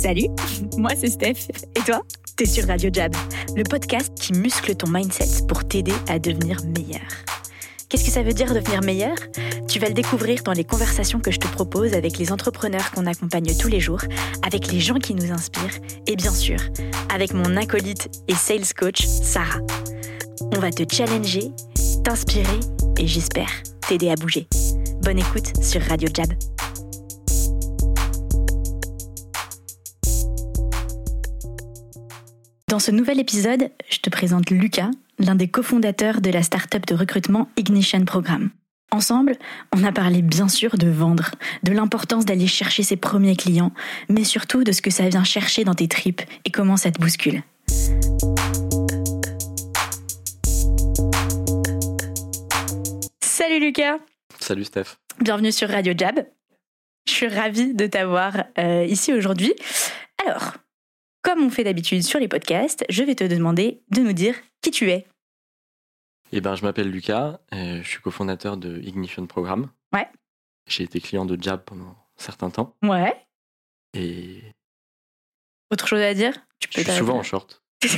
Salut, moi c'est Steph. Et toi? T'es sur Radio Jab, le podcast qui muscle ton mindset pour t'aider à devenir meilleur. Qu'est-ce que ça veut dire devenir meilleur? Tu vas le découvrir dans les conversations que je te propose avec les entrepreneurs qu'on accompagne tous les jours, avec les gens qui nous inspirent et bien sûr, avec mon acolyte et sales coach, Sarah. On va te challenger, t'inspirer et j'espère t'aider à bouger. Bonne écoute sur Radio Jab. Dans ce nouvel épisode, je te présente Lucas, l'un des cofondateurs de la startup de recrutement Ignition Programme. Ensemble, on a parlé bien sûr de vendre, de l'importance d'aller chercher ses premiers clients, mais surtout de ce que ça vient chercher dans tes tripes et comment ça te bouscule. Salut Lucas Salut Steph. Bienvenue sur Radio Jab. Je suis ravie de t'avoir euh, ici aujourd'hui. Alors, comme on fait d'habitude sur les podcasts, je vais te demander de nous dire qui tu es. Eh ben, je m'appelle Lucas, euh, je suis cofondateur de Ignition Programme. Ouais. J'ai été client de Jab pendant un certain temps. Ouais. Et Autre chose à dire? Tu je suis souvent en short.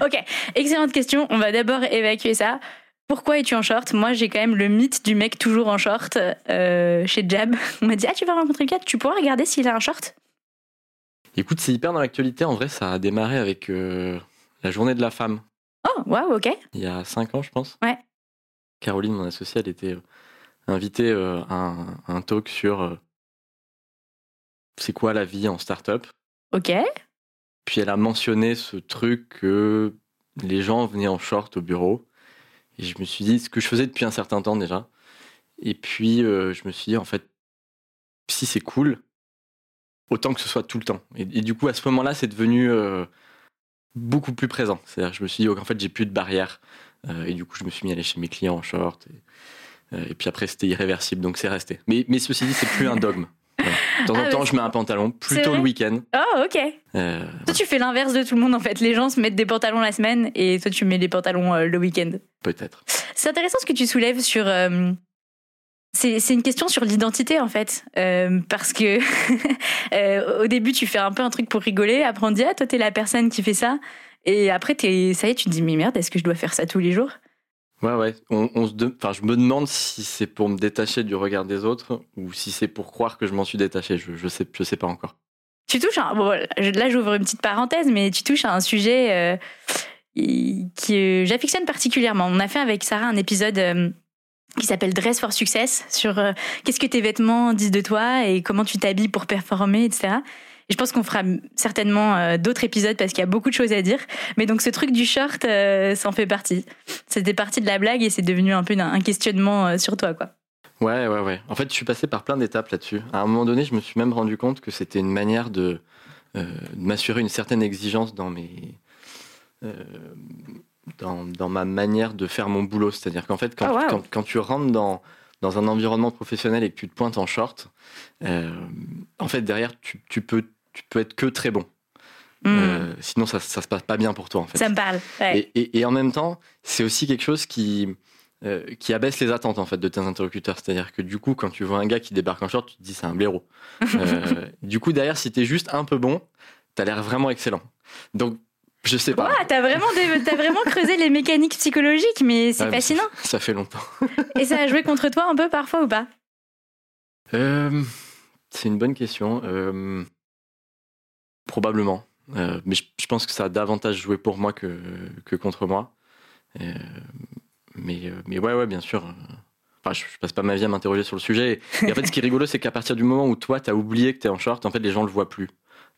ok, excellente question. On va d'abord évacuer ça. Pourquoi es-tu en short? Moi, j'ai quand même le mythe du mec toujours en short euh, chez Jab. On m'a dit Ah, tu vas rencontrer Lucas, tu pourras regarder s'il a un short? Écoute, c'est hyper dans l'actualité. En vrai, ça a démarré avec euh, la journée de la femme, Oh, waouh, ok. il y a 5 ans, je pense. Ouais. Caroline, mon associée, elle était euh, invitée euh, à un, à un talk sur euh, c'est quoi la vie en start-up. Ok. Puis elle a mentionné ce truc que les gens venaient en short au bureau. Et je me suis dit, ce que je faisais depuis un certain temps déjà. Et puis je me suis dit, en fait, si c'est cool, autant que ce soit tout le temps. Et, et du coup, à ce moment-là, c'est devenu euh, beaucoup plus présent. C'est-à-dire, je me suis dit, oh, en fait, j'ai plus de barrières. Euh, et du coup, je me suis mis à aller chez mes clients en short. Et, euh, et puis après, c'était irréversible, donc c'est resté. Mais, mais ceci dit, c'est plus un dogme. Voilà. De temps en Ah, temps, je mets un pantalon, plutôt le week-end. Oh, ok. Euh, Toi, tu fais l'inverse de tout le monde en fait. Les gens se mettent des pantalons la semaine et toi, tu mets des pantalons euh, le week-end. Peut-être. C'est intéressant ce que tu soulèves sur. euh, c'est une question sur l'identité en fait. Euh, parce que euh, au début, tu fais un peu un truc pour rigoler. Après, on te dit Ah, toi, t'es la personne qui fait ça. Et après, ça y est, tu te dis Mais merde, est-ce que je dois faire ça tous les jours? Ouais, ouais. On, on se de- enfin, je me demande si c'est pour me détacher du regard des autres ou si c'est pour croire que je m'en suis détaché. Je, je sais, je sais pas encore. Tu touches. Bon, là, j'ouvre une petite parenthèse, mais tu touches à un sujet euh, qui que j'affectionne particulièrement. On a fait avec Sarah un épisode. Qui s'appelle Dress for Success sur euh, qu'est-ce que tes vêtements disent de toi et comment tu t'habilles pour performer, etc. Et je pense qu'on fera certainement euh, d'autres épisodes parce qu'il y a beaucoup de choses à dire. Mais donc ce truc du short, euh, ça en fait partie. C'était partie de la blague et c'est devenu un peu un questionnement euh, sur toi, quoi. Ouais, ouais, ouais. En fait, je suis passé par plein d'étapes là-dessus. À un moment donné, je me suis même rendu compte que c'était une manière de m'assurer une certaine exigence dans mes. Dans, dans ma manière de faire mon boulot. C'est-à-dire qu'en fait, quand, Oh, wow. quand, quand tu rentres dans, dans un environnement professionnel et que tu te pointes en short, euh, en fait, derrière, tu, tu, peux, tu peux être que très bon. Hmm. Euh, sinon, ça, ça se passe pas bien pour toi, en fait. ça me parle. Ouais. Et, et- et en même temps, c'est aussi quelque chose qui, euh, qui abaisse les attentes en fait de tes interlocuteurs. C'est-à-dire que du coup, quand tu vois un gars qui débarque en short, tu te dis c'est un blaireau. Du coup, derrière, si t'es juste un peu bon, t'as l'air vraiment excellent. Donc, je sais pas. Ouah, t'as vraiment, des- t'as vraiment creusé les mécaniques psychologiques, mais c'est mais fascinant. Ça fait longtemps. Et ça a joué contre toi un peu parfois ou pas? Euh, c'est une bonne question. Euh, probablement. Euh, mais je, je pense que ça a davantage joué pour moi que, que contre moi. Mais, mais ouais, ouais, bien sûr. Enfin, je, je passe pas ma vie à m'interroger sur le sujet. Et en fait, ce qui est rigolo, c'est qu'à partir du moment où toi, t'as oublié que t'es en short, en fait, les gens le voient plus.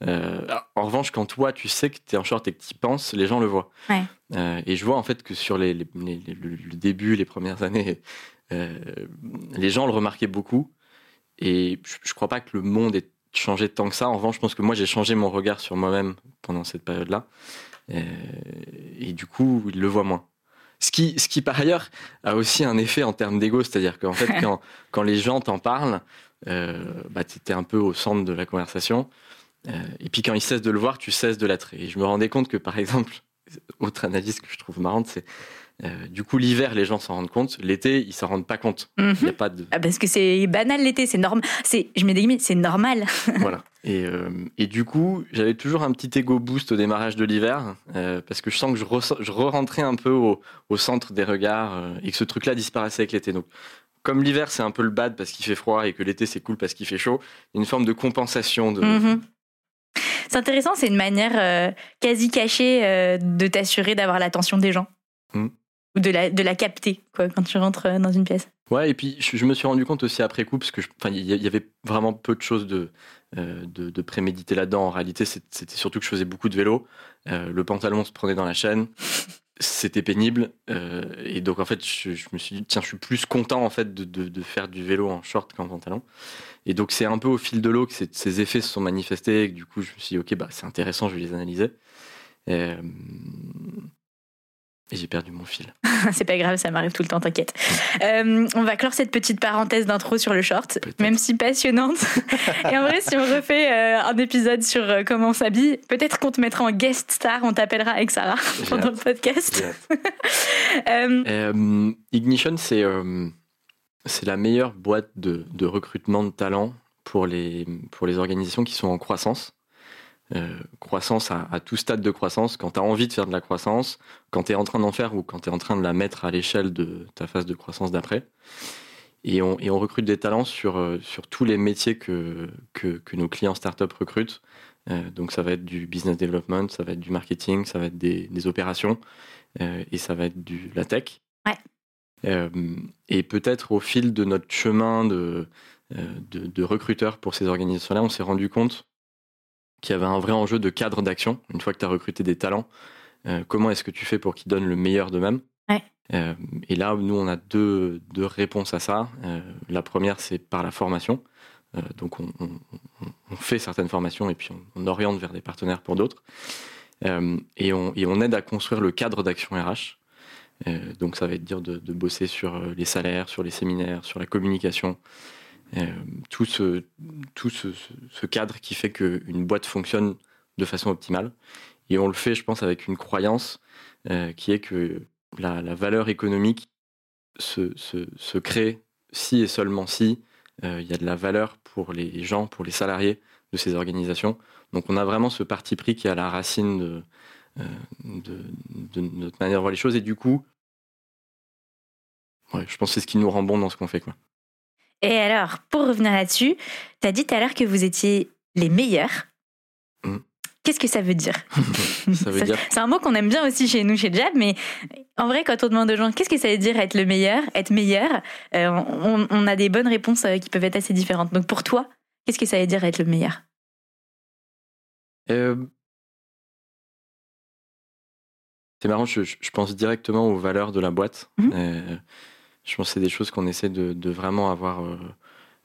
Euh, en revanche, quand toi, tu sais que t'es en short et que t'y penses, les gens le voient. Ouais. Euh, et je vois en fait que sur les, les- le, début, les premières années, euh, les gens le remarquaient beaucoup. Et je, je crois pas que le monde ait changé tant que ça. En revanche, je pense que moi, j'ai changé mon regard sur moi-même pendant cette période-là. Et du coup, ils le voient moins. Ce qui, ce qui, par ailleurs, a aussi un effet en termes d'ego. C'est-à-dire qu'en fait, quand, quand les gens t'en parlent, bah, tu es un peu au centre de la conversation. Euh, et puis quand ils cessent de le voir, tu cesses de l'être. Et je me rendais compte que, par exemple, autre analyse que je trouve marrante, c'est Euh, du coup, l'hiver, les gens s'en rendent compte. L'été, ils s'en rendent pas compte. Mhm. Il y a pas de Ah, parce que c'est banal l'été, c'est normal. C'est, je mets des guillemets, c'est normal. voilà. Et, euh, et du coup, j'avais toujours un petit ego boost au démarrage de l'hiver, euh, parce que je sens que je, ressens- je re-rentrais un peu au, au centre des regards et que ce truc-là disparaissait avec l'été. Donc, comme l'hiver, c'est un peu le bad parce qu'il fait froid et que l'été, c'est cool parce qu'il fait chaud, il y a une forme de compensation de. Mhm. C'est intéressant, c'est une manière euh, quasi cachée euh, de t'assurer d'avoir l'attention des gens. Mhm. Ou de la, de la capter, quoi, quand tu rentres euh, dans une pièce. Ouais, et puis je, je me suis rendu compte aussi après coup, parce que il y, avait vraiment peu de choses de, euh, de, de préméditer là-dedans. En réalité, c'était surtout que je faisais beaucoup de vélo. Le pantalon se prenait dans la chaîne. C'était pénible. euh, et donc, en fait, je, me suis dit, tiens, je suis plus content en fait de, de, de faire du vélo en short qu'en pantalon. Et donc, c'est un peu au fil de l'eau que ces, effets se sont manifestés. Et que, du coup, je me suis dit, ok, bah, c'est intéressant, je vais les analyser. Euh, et j'ai perdu mon fil. c'est pas grave, ça m'arrive tout le temps, t'inquiète. Euh, on va clore cette petite parenthèse d'intro sur le short, même si passionnante. Et en vrai, si on refait euh, un épisode sur euh, comment on s'habille, peut-être qu'on te mettra en guest star, on t'appellera avec Sarah pendant le podcast. Ignition, c'est c'est la meilleure boîte de, de recrutement de talents pour les, pour les organisations qui sont en croissance. Euh, croissance à, à tout stade de croissance, quand tu as envie de faire de la croissance, quand tu es en train d'en faire ou quand tu es en train de la mettre à l'échelle de ta phase de croissance d'après. Et on, et on recrute des talents sur, euh, sur tous les métiers que, que, que nos clients startup recrutent. Euh, donc ça va être du business development, ça va être du marketing, ça va être des, des opérations euh, et ça va être du la tech. Ouais. Et peut-être au fil de notre chemin de, de, de recruteurs pour ces organisations-là, on s'est rendu compte qu'il y avait un vrai enjeu de cadre d'action. Une fois que tu as recruté des talents, euh, comment est-ce que tu fais pour qu'ils donnent le meilleur d'eux-mêmes? Ouais. Euh, Et là, nous, on a deux, deux réponses à ça. Euh, la première, c'est par la formation. Donc, on, on- on- on fait certaines formations et puis on, on oriente vers des partenaires pour d'autres. Et, on, et on aide à construire le cadre d'action RH. Donc, ça va être dire de, de bosser sur les salaires, sur les séminaires, sur la communication. Euh, tout ce, tout ce, cadre qui fait qu'une boîte fonctionne de façon optimale. Et on le fait, je pense, avec une croyance euh, qui est que la, valeur économique se, se, crée si et seulement si euh, il y a de la valeur pour les gens, pour les salariés de ces organisations. Donc on a vraiment ce parti pris qui est à la racine de, de, de notre manière de voir les choses. Et du coup, je pense que c'est ce qui nous rend bon dans ce qu'on fait. Quoi. Et alors, pour revenir là-dessus, t'as dit tout à l'heure que vous étiez les meilleurs. Mm. Qu'est-ce que ça veut dire? Dire C'est un mot qu'on aime bien aussi chez nous, chez Jab, mais en vrai, quand on demande aux gens qu'est-ce que ça veut dire être le meilleur, être meilleur, euh, on, on a des bonnes réponses euh, qui peuvent être assez différentes. Donc pour toi, qu'est-ce que ça veut dire être le meilleur? Euh, C'est marrant, je, pense directement aux valeurs de la boîte. Mhm. Euh, je pense que c'est des choses qu'on essaie de, vraiment avoir. Euh,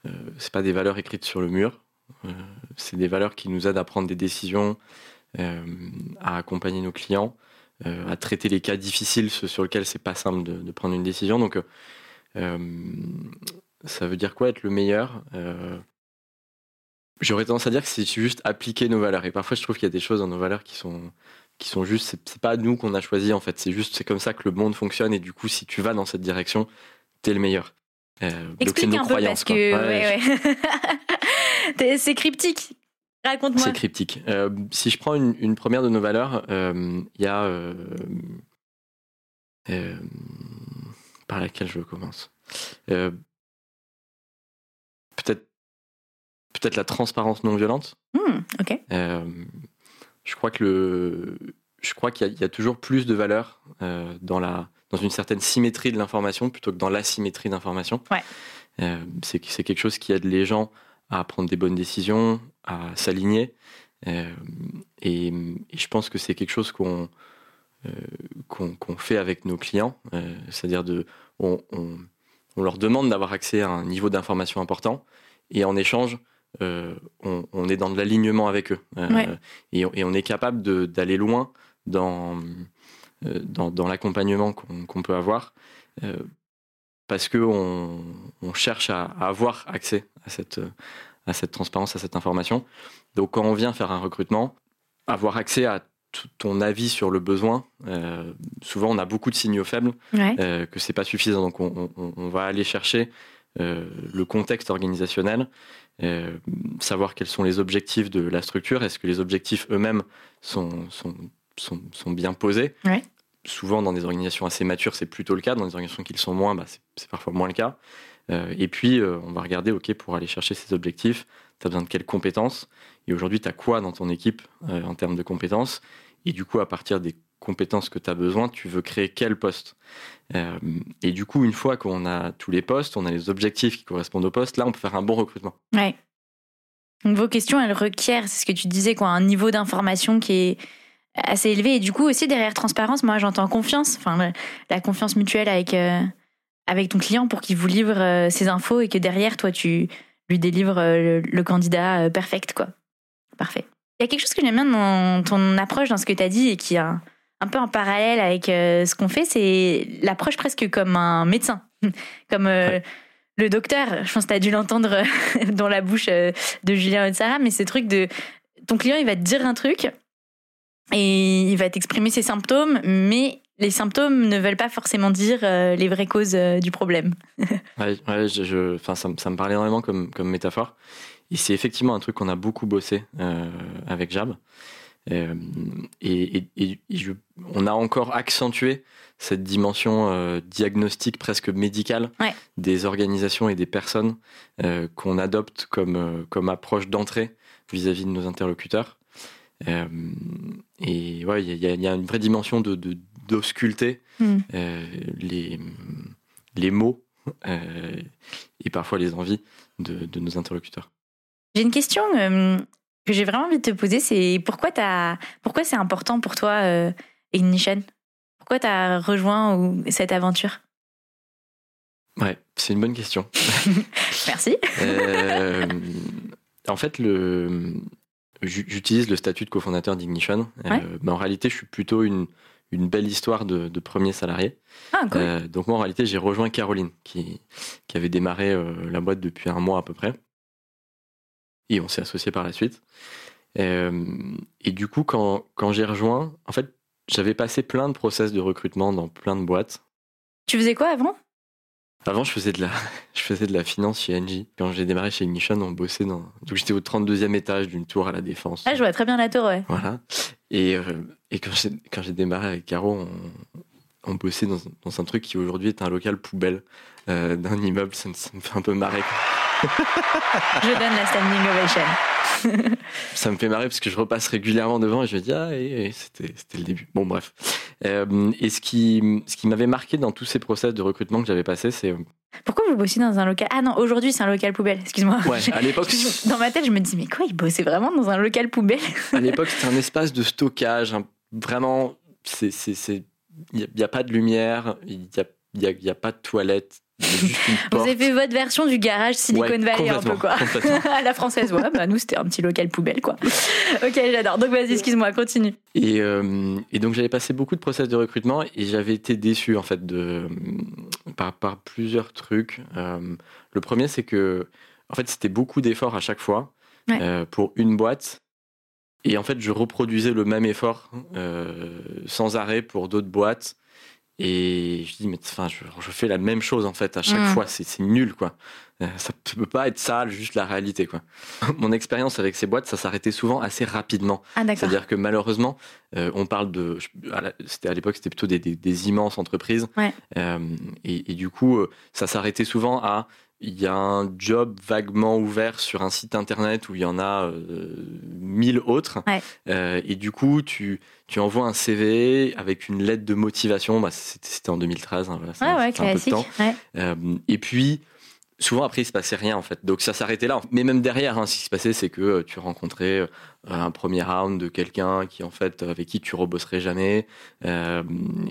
euh, c'est pas des valeurs écrites sur le mur. Euh, c'est des valeurs qui nous aident à prendre des décisions, euh, à accompagner nos clients, euh, à traiter les cas difficiles, ceux sur lesquels c'est pas simple de, prendre une décision. Donc, ça veut dire quoi être le meilleur J'aurais tendance à dire que c'est juste appliquer nos valeurs. Et parfois, je trouve qu'il y a des choses dans nos valeurs qui sont qui sont juste. C'est pas nous qu'on a choisi en fait. C'est juste c'est comme ça que le monde fonctionne. Et du coup, si tu vas dans cette direction, t'es le meilleur. Euh, Explique nos un peu parce que Ouais, ouais, c'est cryptique. Raconte-moi. C'est cryptique. Euh, si je prends une, une première de nos valeurs, euh, il y a. par laquelle je commence Peut-être peut-être la transparence non violente. Hmm, ok. Je crois que le, je crois qu'il y, a- il y a toujours plus de valeur euh, dans la, dans une certaine symétrie de l'information plutôt que dans l'asymétrie d'information. Ouais. Euh, c'est quelque chose qui aide les gens à prendre des bonnes décisions, à s'aligner. Euh, et, et je pense que c'est quelque chose qu'on euh, qu'on fait avec nos clients, c'est-à-dire de, on, on- on leur demande d'avoir accès à un niveau d'information important, et en échange, on, on est dans de l'alignement avec eux. Euh, Ouais. et, on- et on est capable d'aller loin dans, euh, dans, dans l'accompagnement qu'on peut avoir, euh, parce qu'on on cherche à, à avoir accès à cette, à cette transparence, à cette information. Donc quand on vient faire un recrutement, avoir accès à ton avis sur le besoin. souvent, on a beaucoup de signaux faibles, ouais. que c'est pas suffisant. Donc, on, on, on va aller chercher le contexte organisationnel, savoir quels sont les objectifs de la structure. Est-ce que les objectifs eux-mêmes sont, sont, sont, sont, bien posés? Ouais. Souvent, dans des organisations assez matures, c'est plutôt le cas. Dans des organisations qui le sont moins, bah, c'est parfois moins le cas. Euh, et puis, euh, on va regarder, OK, pour aller chercher ces objectifs, tu as besoin de quelles compétences? Et aujourd'hui, tu as quoi dans ton équipe euh, en termes de compétences? Et du coup, à partir des compétences que tu as besoin, tu veux créer quel poste? Euh, Et du coup, une fois qu'on a tous les postes, on a les objectifs qui correspondent au poste, là, on peut faire un bon recrutement. Ouais. Vos questions, elles requièrent, c'est ce que tu disais, quoi, un niveau d'information qui est assez élevé. Et du coup, aussi, derrière transparence, moi, j'entends confiance, enfin, la, confiance mutuelle avec avec ton client pour qu'il vous livre euh, ses infos et que derrière, toi, tu lui délivres euh, le, le, candidat euh, perfect, quoi. Parfait. Il y a quelque chose que j'aime bien dans ton approche, dans ce que tu as dit, et qui est un, peu en parallèle avec ce qu'on fait, c'est l'approche presque comme un médecin, comme ouais. le docteur. Je pense que tu as dû l'entendre dans la bouche de Julien et de Sarah, mais ce truc de ton client, il va te dire un truc et il va t'exprimer ses symptômes, mais les symptômes ne veulent pas forcément dire euh, les vraies causes euh, du problème. ouais, ouais je, je, ça, ça, me parlait énormément comme, comme métaphore. Et c'est effectivement un truc qu'on a beaucoup bossé euh, avec Jab. Euh, et, et, et je, on a encore accentué cette dimension euh, diagnostique presque médicale ouais. des organisations et des personnes qu'on adopte comme, comme approche d'entrée vis-à-vis de nos interlocuteurs. et ouais, il y, y, a une vraie dimension de, de d'ausculter mm. euh, les, les mots euh, et parfois les envies de, de nos interlocuteurs. J'ai une question euh, que j'ai vraiment envie de te poser, c'est pourquoi, pourquoi c'est important pour toi euh, Ignition Pourquoi tu as rejoint ou, cette aventure? Ouais, c'est une bonne question. Merci. Euh, en fait, le, j'utilise le statut de cofondateur d'Ignition, ouais. mais en réalité, je suis plutôt une, une belle histoire de, de premier salarié. Ah, cool. euh, donc moi en réalité j'ai rejoint Caroline qui, qui avait démarré euh, la boîte depuis un mois à peu près. Et on s'est associé par la suite. Euh, et du coup quand, quand j'ai rejoint, en fait j'avais passé plein de process de recrutement dans plein de boîtes. Tu faisais quoi avant? Avant je faisais de la, je faisais de la finance chez Engie. Quand j'ai démarré chez Ignition on bossait dans... Donc j'étais au 32e étage d'une tour à la Défense. Ah je vois très bien la tour ouais. Voilà. Et, euh, et quand j'ai démarré avec Caro, on, on bossait dans, dans, un truc qui aujourd'hui est un local poubelle euh, d'un immeuble. Ça me, ça me, fait un peu marrer. Je donne la standing ovation. ça me fait marrer parce que je repasse régulièrement devant et je me dis ah et, et, c'était c'était le début. Bon bref. Euh, et ce qui ce qui m'avait marqué dans tous ces process de recrutement que j'avais passé, c'est pourquoi vous bossez dans un local? Ah non, aujourd'hui c'est un local poubelle, excuse-moi. Ouais, à l'époque. Dans ma tête, je me dis, mais quoi, ils bossaient vraiment dans un local poubelle? À l'époque, c'était un espace de stockage, hein, vraiment, c'est. Il n'y a, a, pas de lumière, il n'y a, y a, y a, pas de toilette. Vous avez fait votre version du garage Silicon ouais, Valley un peu quoi. à la française, ouais, bah nous c'était un petit local poubelle quoi. ok, j'adore. Donc vas-y, excuse-moi, continue. Et, euh, et donc j'avais passé beaucoup de process de recrutement et j'avais été déçu en fait de par, par plusieurs trucs. Euh, le premier c'est que en fait c'était beaucoup d'efforts à chaque fois ouais. euh, pour une boîte. Et en fait, je reproduisais le même effort sans arrêt pour d'autres boîtes. Et je dis, mais enfin, je, je, fais la même chose en fait à chaque Mm. mmh. fois, c'est nul quoi. Euh, ça peut pas être ça, juste la réalité quoi. Mon expérience avec ces boîtes, ça s'arrêtait souvent assez rapidement. Ah, C'est-à-dire que malheureusement, euh, on parle de, c'était à l'époque, c'était plutôt des, des, des, immenses entreprises. Ouais. Euh, et, et, du coup, ça s'arrêtait souvent à il y a un job vaguement ouvert sur un site internet où il y en a euh, mille autres. Ouais. Euh, et du coup, tu, tu envoies un CV avec une lettre de motivation. Bah, C'était en 2013. Hein, voilà, ah ouais, un peu de temps. Ouais. Euh, et puis, souvent après, il se passait rien en fait. Donc ça s'arrêtait là. Mais même derrière, hein, ce qui se passait, c'est que euh, tu rencontrais euh, un premier round de quelqu'un qui en fait avec qui tu rebosserais jamais, euh,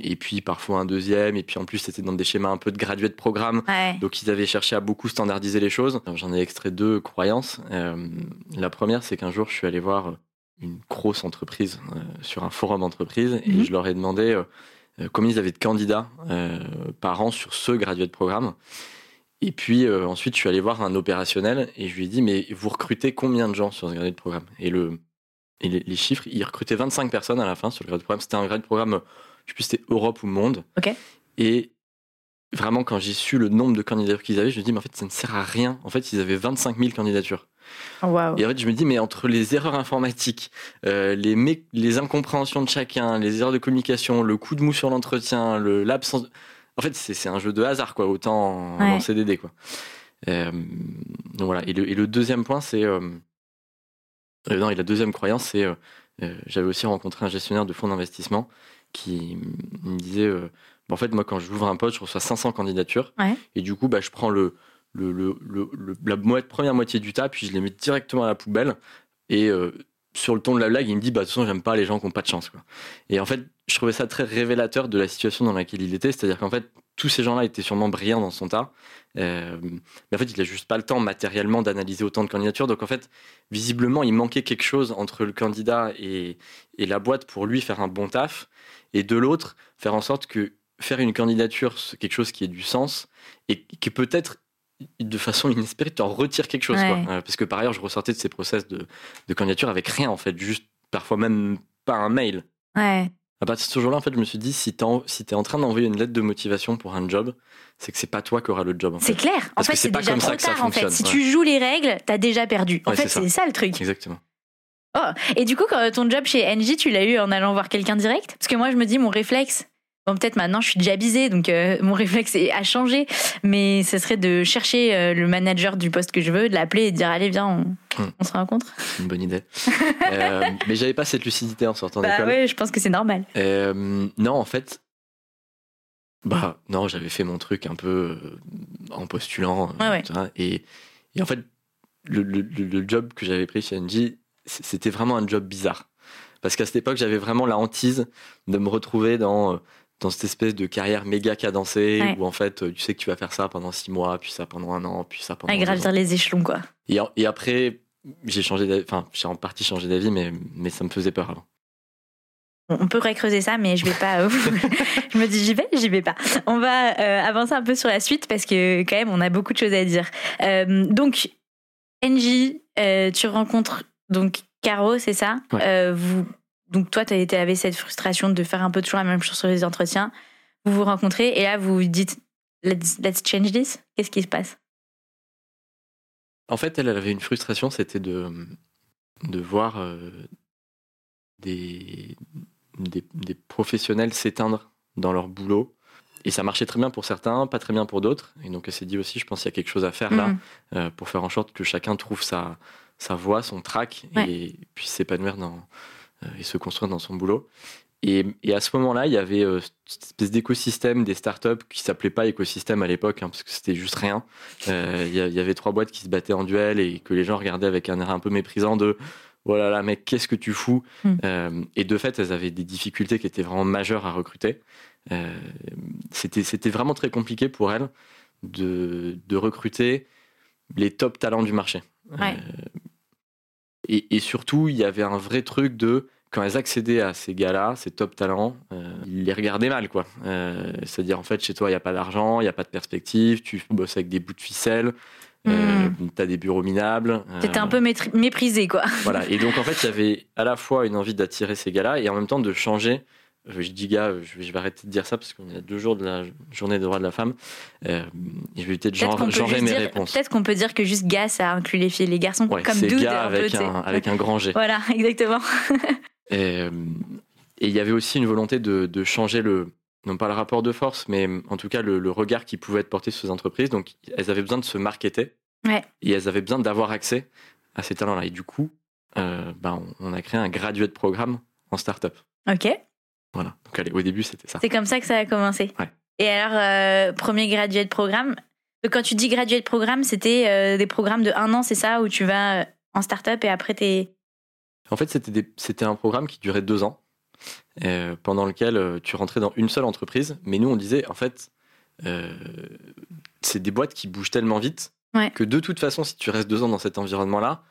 et puis parfois un deuxième, et puis en plus c'était dans des schémas un peu de gradué de programme. Ouais. Donc ils avaient cherché à beaucoup standardiser les choses. J'en ai extrait deux croyances. Euh, la première, c'est qu'un jour je suis allé voir une grosse entreprise euh, sur un forum entreprise, Mhm. et mm -hmm. je leur ai demandé euh, combien ils avaient de candidats euh, par an sur ce gradué de programme. Et puis euh, ensuite, je suis allé voir un opérationnel et je lui ai dit, mais vous recrutez combien de gens sur ce gradué de programme? Et le, Et les, les chiffres, ils recrutaient 25 personnes à la fin sur le grade programme. C'était un grade programme, je sais plus si c'était Europe ou Monde. Ok. Et vraiment, quand j'ai su le nombre de candidatures qu'ils avaient, je me dis, mais en fait, ça ne sert à rien. En fait, ils avaient 25 000 candidatures. Waouh. Et en fait, je me dis, mais entre les erreurs informatiques, euh, les, les incompréhensions de chacun, les erreurs de communication, le coup de mou sur l'entretien, le- l'absence. En fait, c'est un jeu de hasard, quoi, autant en, Ouais. en CDD, quoi. Euh, donc voilà. Et le, et le deuxième point, c'est. euh, euh, non, et la deuxième croyance, c'est. euh, J'avais aussi rencontré un gestionnaire de fonds d'investissement qui me disait bah, en fait, moi, quand j'ouvre un poste, je reçois 500 candidatures. Ouais. Et du coup, bah, je prends le, le, le, le- le- la mo- première moitié du tas, puis je les mets directement à la poubelle. Et sur le ton de la blague, il me dit bah, de toute façon, j'aime pas les gens qui n'ont pas de chance. Quoi. Et en fait, je trouvais ça très révélateur de la situation dans laquelle il était. C'est-à-dire qu'en fait, tous ces gens-là étaient sûrement brillants dans son tas. Euh, mais en fait, il a juste pas le temps matériellement d'analyser autant de candidatures. Donc en fait, visiblement, il manquait quelque chose entre le candidat et, et la boîte pour lui faire un bon taf. Et de l'autre, faire en sorte que faire une candidature, c'est quelque chose qui ait du sens et que peut-être de façon inespérée, tu en retires quelque chose. Ouais. Quoi. Euh, parce que par ailleurs, je ressortais de ces process de, de candidature avec rien, en fait, juste parfois même pas un mail. Ouais. À partir de ce jour-là, en fait, je me suis dit, si tu si es en train d'envoyer une lettre de motivation pour un job, c'est que c'est pas toi qui auras le job. En C'est fait. clair. En Parce que fait, c'est c'est pas déjà comme ça trop que ça tard. En fait, si tu joues les règles, t'as déjà perdu. En Ouais, fait, c'est ça. c'est ça le truc. Exactement. Oh. Et du coup, quand ton job chez NJ, tu l'as eu en allant voir quelqu'un direct? Parce que moi, je me dis, mon réflexe, bon, peut-être maintenant, je suis déjà bisée, donc euh, mon réflexe a changé, mais ce serait de chercher euh, le manager du poste que je veux, de l'appeler et de dire, allez, viens, on, Hmm. on se rencontre. C'est une bonne idée. Euh, mais j'avais pas cette lucidité en sortant Bah d'école. ouais, je pense que c'est normal. Euh, non, en fait, bah non, j'avais fait mon truc un peu en postulant. Ouais, ouais. et, et en fait, le, le- job que j'avais pris chez NJ, c'était vraiment un job bizarre. Parce qu'à cette époque, j'avais vraiment la hantise de me retrouver dans, dans cette espèce de carrière méga cadencée Ouais. où en fait, euh, tu sais que tu vas faire ça pendant six mois, puis ça pendant un an, puis ça pendant. À gravir les échelons, quoi. Et, après, j'ai changé, d'avis- enfin, j'ai en partie changé d'avis, mais, mais ça me faisait peur avant. On pourrait creuser ça, mais je vais pas. euh, je me dis j'y vais, j'y vais pas. On va euh, avancer un peu sur la suite parce que quand même on a beaucoup de choses à dire. Euh, donc NJ, euh, tu rencontres donc Caro, c'est ça? Ouais. Vous donc toi tu avais cette frustration de faire un peu toujours la même chose sur les entretiens. Vous vous rencontrez et là vous vous dites let's, let's change this. Qu'est-ce qui se passe? En fait, elle, elle avait une frustration, c'était de, de voir euh, des, des, des professionnels s'éteindre dans leur boulot. Et ça marchait très bien pour certains, pas très bien pour d'autres. Et donc elle s'est dit aussi, je pense qu'il y a quelque chose à faire là, Mhm. euh, pour faire en sorte que chacun trouve sa, sa voie, son track, Ouais. et puisse s'épanouir dans, et se construire dans son boulot. Et, et à ce moment-là, il y avait euh, cette espèce d'écosystème des startups qui s'appelait pas écosystème à l'époque, hein, parce que c'était juste rien. Euh, Il y, avait trois boîtes qui se battaient en duel et que les gens regardaient avec un air un peu méprisant de voilà là mec qu'est-ce que tu fous Mm. Euh, et de fait elles avaient des difficultés qui étaient vraiment majeures à recruter Euh, c'était c'était vraiment très compliqué pour elles de, de recruter les top talents du marché Ouais. Euh, et, et surtout il y avait un vrai truc de quand elles accédaient à ces gars-là, ces top talents, euh, ils les regardaient mal, quoi. Euh, C'est-à-dire, en fait, chez toi, il n'y a pas d'argent, il n'y a pas de perspective, tu bosses avec des bouts de ficelle, euh, tu as des bureaux minables. T'étais euh, un peu méprisé quoi. Voilà. Et donc, en fait, il y avait à la fois une envie d'attirer ces gars-là et en même temps de changer. Je dis gars, je vais, je vais arrêter de dire ça parce qu'on est à deux jours de la journée des droits de la femme. Euh, je vais peut-être genre, peut, genrer mes dire- réponses. peut-être qu'on peut dire que juste gars ça inclut les filles et les garçons Ouais, comme dude gars un avec, un, avec un grand G. Voilà, exactement. Et euh, et il y avait aussi une volonté de, de changer le, non pas le rapport de force, mais en tout cas le, le regard qui pouvait être porté sur ces entreprises. Donc elles avaient besoin de se marketer Ouais. et elles avaient besoin d'avoir accès à ces talents-là. Et du coup, euh, ben, on on a créé un graduate programme en start-up. Ok. Voilà. Donc allez, au début c'était ça. C'est comme ça que ça a commencé. Ouais. Et alors, euh, premier graduate programme. Donc, quand tu dis graduate programme, c'était euh, des programmes de un an, c'est ça, où tu vas euh, en start-up et après t'es. En fait, c'était un programme qui durait deux ans, euh, pendant lequel tu rentrais dans une seule entreprise. Mais nous, on disait, en fait, c'est des boîtes qui bougent tellement vite Ouais. que de toute façon, si tu restes deux ans dans cet environnement-là,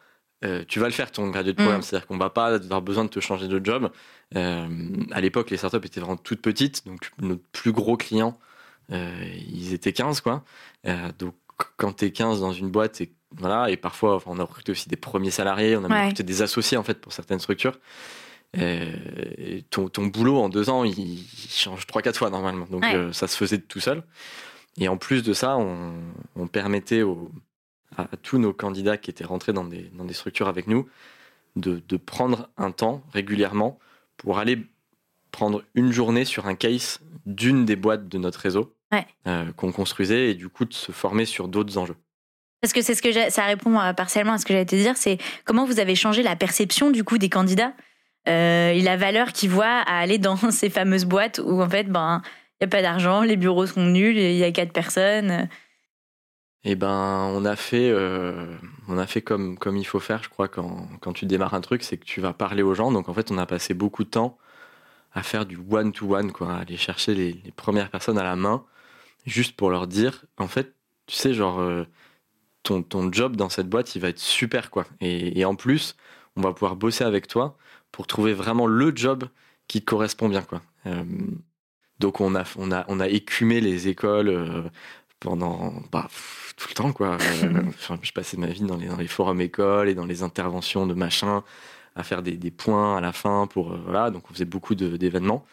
euh, tu vas le faire ton graduate programme. Mm. C'est-à-dire qu'on va pas avoir besoin de te changer de job. Euh, à l'époque, les startups étaient vraiment toutes petites, donc notre plus gros client, euh, ils étaient 15, quoi. Donc quand t'es 15 dans une boîte, et, voilà, et parfois, on a recruté aussi des premiers salariés, on a recruté des associés, en fait, pour certaines structures. Et ton, ton, boulot en deux ans, il, change trois, quatre fois normalement. Donc ça se faisait tout seul. Et en plus de ça, on, permettait à, tous nos candidats qui étaient rentrés dans des, dans des structures avec nous de, de, prendre un temps régulièrement pour aller prendre une journée sur un case d'une des boîtes de notre réseau euh, qu'on construisait et du coup de se former sur d'autres enjeux. Parce que c'est ce que ça répond euh, partiellement à ce que j'allais te dire, c'est comment vous avez changé la perception du coup des candidats? Euh, et la valeur qu'ils voient à aller dans ces fameuses boîtes où en fait ben il y a pas d'argent, les bureaux sont nuls, il y a quatre personnes. Eh ben, on a fait, on a fait comme, comme il faut faire, je crois, quand, tu démarres un truc, c'est que tu vas parler aux gens. Donc, en fait, on a passé beaucoup de temps à faire du one-to-one, quoi, aller chercher les, premières personnes à la main, juste pour leur dire, en fait, tu sais, genre, euh, ton, job dans cette boîte, il va être super, quoi. Et, en plus, on va pouvoir bosser avec toi pour trouver vraiment le job qui te correspond bien, quoi. Euh, donc, on a, on, a, on a écumé les écoles euh, pendant bah, tout le temps, quoi. je passais ma vie dans les, dans les forums écoles et dans les interventions de machin à faire des, points à la fin pour euh, voilà. Donc on faisait beaucoup d'événements.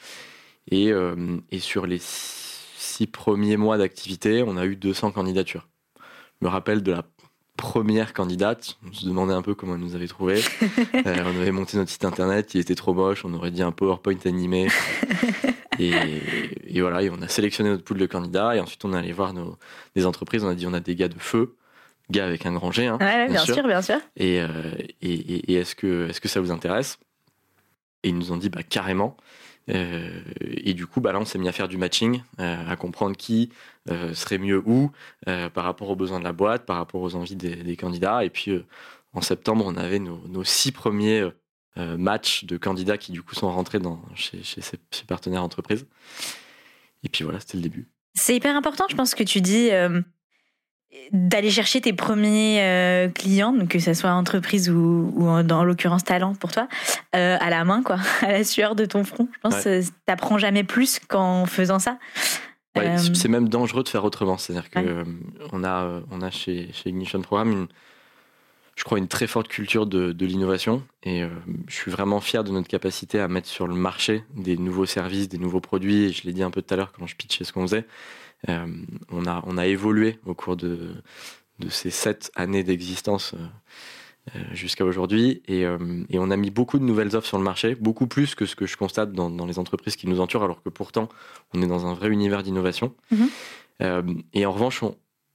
Et, euh, et, sur les six premiers mois d'activité on a eu 200 candidatures. Je me rappelle de la première candidate. On se demandait un peu comment elle nous avait trouvé euh, on avait monté notre site internet il était trop moche on aurait dit un PowerPoint animé et, et, voilà et on a sélectionné notre pool de candidats et ensuite on est allé voir nos, des entreprises on a dit on a des gars de feu gars avec un grand G. Hein, bien, sûr. bien sûr. Euh, et, et, et est-ce que, est que ça vous intéresse? Et ils nous ont dit bah, carrément. Euh, et du coup, bah, là, on s'est mis à faire du matching, euh, à comprendre qui serait mieux où, par rapport aux besoins de la boîte, par rapport aux envies des, candidats. Et puis, en septembre, on avait nos, nos six premiers matchs de candidats qui, du coup, sont rentrés dans, chez, chez ces, partenaires entreprises. Et puis voilà, c'était le début. C'est hyper important, je pense, que tu dis d'aller chercher tes premiers euh, clients, que ce soit entreprise ou, ou dans l'occurrence talent pour toi, euh, à la main, quoi, à la sueur de ton front. Je pense que t'apprends jamais plus qu'en faisant ça. Euh, c'est même dangereux de faire autrement. C'est-à-dire que on a, on a chez, chez Ignition Programme une, je crois, une très forte culture de, de l'innovation. Et je suis vraiment fier de notre capacité à mettre sur le marché des nouveaux services, des nouveaux produits. Et je l'ai dit un peu tout à l'heure quand je pitchais ce qu'on faisait. Euh, on, a, on a évolué au cours de, de ces sept années d'existence euh, euh, jusqu'à aujourd'hui. Et, on a mis beaucoup de nouvelles offres sur le marché, beaucoup plus que ce que je constate dans, les entreprises qui nous entourent, alors que pourtant, on est dans un vrai univers d'innovation. Mhm. et en revanche,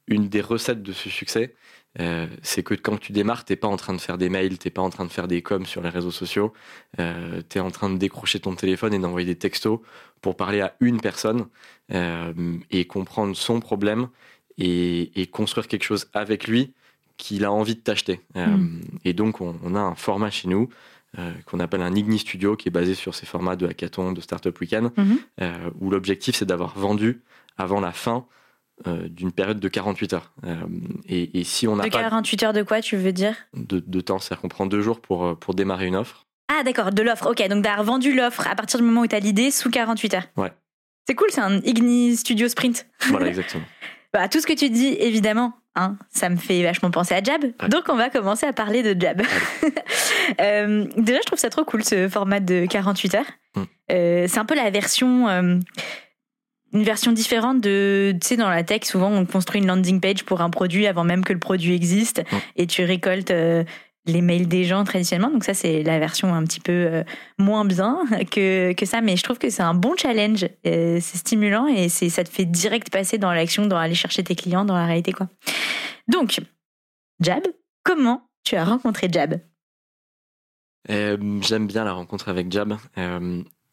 une des recettes de ce succès, euh, c'est que quand tu démarres, t'es pas en train de faire des mails, t'es pas en train de faire des coms sur les réseaux sociaux, euh, tu es en train de décrocher ton téléphone et d'envoyer des textos pour parler à une personne euh, et comprendre son problème et, construire quelque chose avec lui qu'il a envie de t'acheter. Mm. Et donc on, a un format chez nous qu'on appelle un Igni Studio qui est basé sur ces formats de hackathon, de startup weekend, mm-hmm. où l'objectif c'est d'avoir vendu avant la fin euh, d'une période de 48 heures. Euh, et, si on a de 48 heures de quoi tu veux dire? De, temps, c'est-à-dire qu'on prend deux jours pour, euh, pour démarrer une offre. Ah d'accord, de l'offre, ok. Donc d'avoir vendu l'offre à partir du moment où tu as l'idée sous 48 heures. Ouais. C'est cool, c'est un Igni Studio Sprint. Voilà, exactement. bah, tout ce que tu dis, évidemment, hein, ça me fait vachement penser à Jab. Donc on va commencer à parler de Jab. déjà, je trouve ça trop cool ce format de 48 heures. Hmm. c'est un peu la version une version différente de, tu sais, dans la tech, souvent on construit une landing page pour un produit avant même que le produit existe et tu récoltes euh, les mails des gens traditionnellement. Donc ça, c'est la version un petit peu euh, moins bien que, que ça, mais je trouve que c'est un bon challenge. c'est stimulant et c'est, ça te fait direct passer dans l'action, dans aller chercher tes clients, dans la réalité, quoi. Donc, Jab, comment tu as rencontré Jab? Euh, J'aime bien la rencontre avec Jab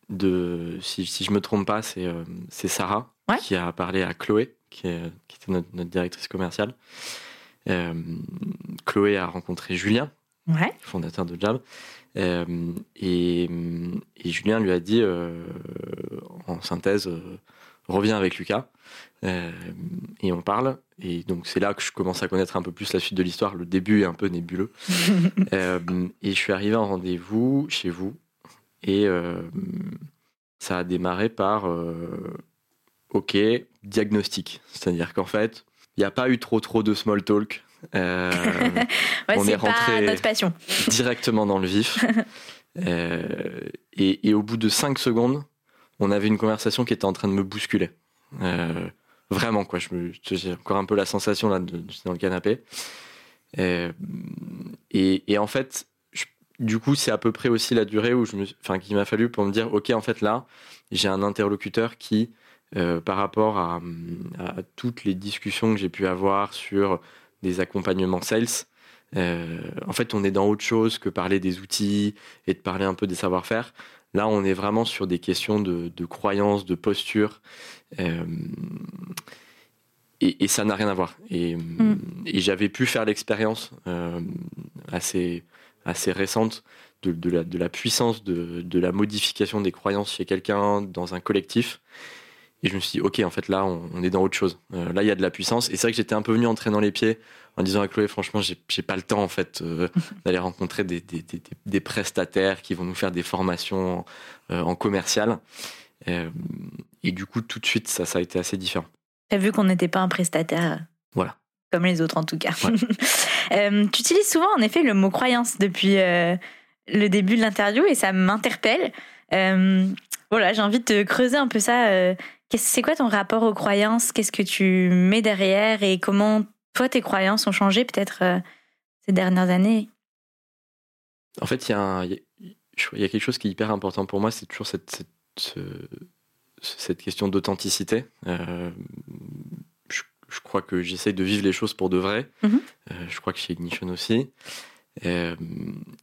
de, si, si je me trompe pas, c'est euh, Sarah qui a parlé à Chloé, qui, est, qui était notre, directrice commerciale. Euh, Chloé a rencontré Julien, fondateur de Jab. Euh, et, et, Julien lui a dit, en synthèse, reviens avec Lucas. et on parle. Et donc c'est là que je commence à connaître un peu plus la suite de l'histoire. Le début est un peu nébuleux. et je suis arrivé en rendez-vous chez vous et euh, ça a démarré par euh, OK, diagnostic. C'est-à-dire qu'en fait, Il n'y a pas eu trop trop de small talk. Euh, on est, rentré notre passion. directement dans le vif. Euh, et, au bout de 5 secondes, on avait une conversation qui était en train de me bousculer. Euh, vraiment, quoi. J'ai encore un peu la sensation là, de, dans le canapé. Et, et, en fait, du coup, c'est à peu près aussi la durée où je me, enfin, qu'il m'a fallu pour me dire, ok, en fait, là, j'ai un interlocuteur qui, par rapport à, à, toutes les discussions que j'ai pu avoir sur des accompagnements sales. Euh, en fait, on est dans autre chose que parler des outils et de parler un peu des savoir-faire. Là, on est vraiment sur des questions de, croyances, de posture. Euh, et, ça n'a rien à voir. Et, mm. j'avais pu faire l'expérience euh, assez, assez récente de, la, de la, puissance de, de, la modification des croyances chez quelqu'un dans un collectif. Et je me suis dit, ok, en fait, là, on, est dans autre chose. Euh, là, il y a de la puissance. Et c'est vrai que j'étais un peu venu entrer dans les pieds en disant à Chloé, franchement, j'ai pas le temps, en fait, euh, d'aller rencontrer des, des, des, des, prestataires qui vont nous faire des formations euh, en commercial. et du coup, tout de suite, ça, ça a été assez différent. T'as vu qu'on n'était pas un prestataire Voilà. Comme les autres, en tout cas. tu utilises souvent, en effet, le mot croyance depuis le début de l'interview et ça m'interpelle. voilà, j'ai envie de te creuser un peu ça c'est quoi ton rapport aux croyances? Qu'est-ce que tu mets derrière et comment toi tes croyances ont changé peut-être euh, ces dernières années? En fait, il y, a quelque chose qui est hyper important pour moi, c'est toujours cette, cette, question d'authenticité. Je, crois que j'essaye de vivre les choses pour de vrai. Mm-hmm. Euh, je crois que chez Ignition aussi. Euh,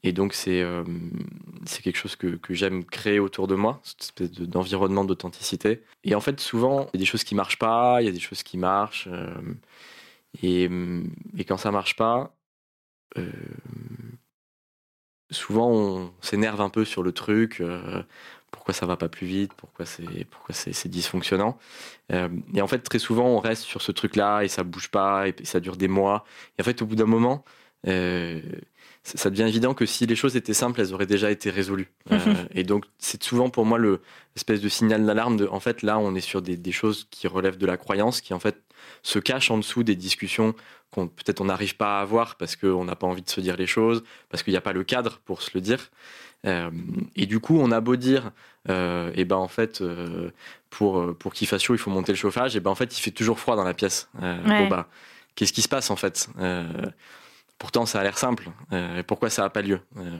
et donc c'est euh, c'est quelque chose que, que j'aime créer autour de moi, cette espèce d'environnement d'authenticité. Et en fait, souvent, il y a des choses qui marchent pas, il y a des choses qui marchent. Et, et, quand ça marche pas, souvent on s'énerve un peu sur le truc. Pourquoi ça va pas plus vite Pourquoi c'est pourquoi c'est dysfonctionnant Et en fait, très souvent, on reste sur ce truc-là et ça bouge pas et, ça dure des mois. Et en fait, au bout d'un moment, ça devient évident que si les choses étaient simples, elles auraient déjà été résolues. Euh, et donc, c'est souvent pour moi l'espèce de signal d'alarme de, en fait, là, on est sur des, choses qui relèvent de la croyance, qui en fait se cachent en dessous des discussions qu'on peut-être on n'arrive pas à avoir parce qu'on n'a pas envie de se dire les choses, parce qu'il n'y a pas le cadre pour se le dire. Euh, et du coup, on a beau dire, euh, et ben en fait, euh, pour pour qu'il fasse chaud, il faut monter le chauffage. Et ben en fait, il fait toujours froid dans la pièce. Bon bah, qu'est-ce qui se passe en fait? Pourtant, ça a l'air simple. Euh, pourquoi ça n'a pas lieu euh,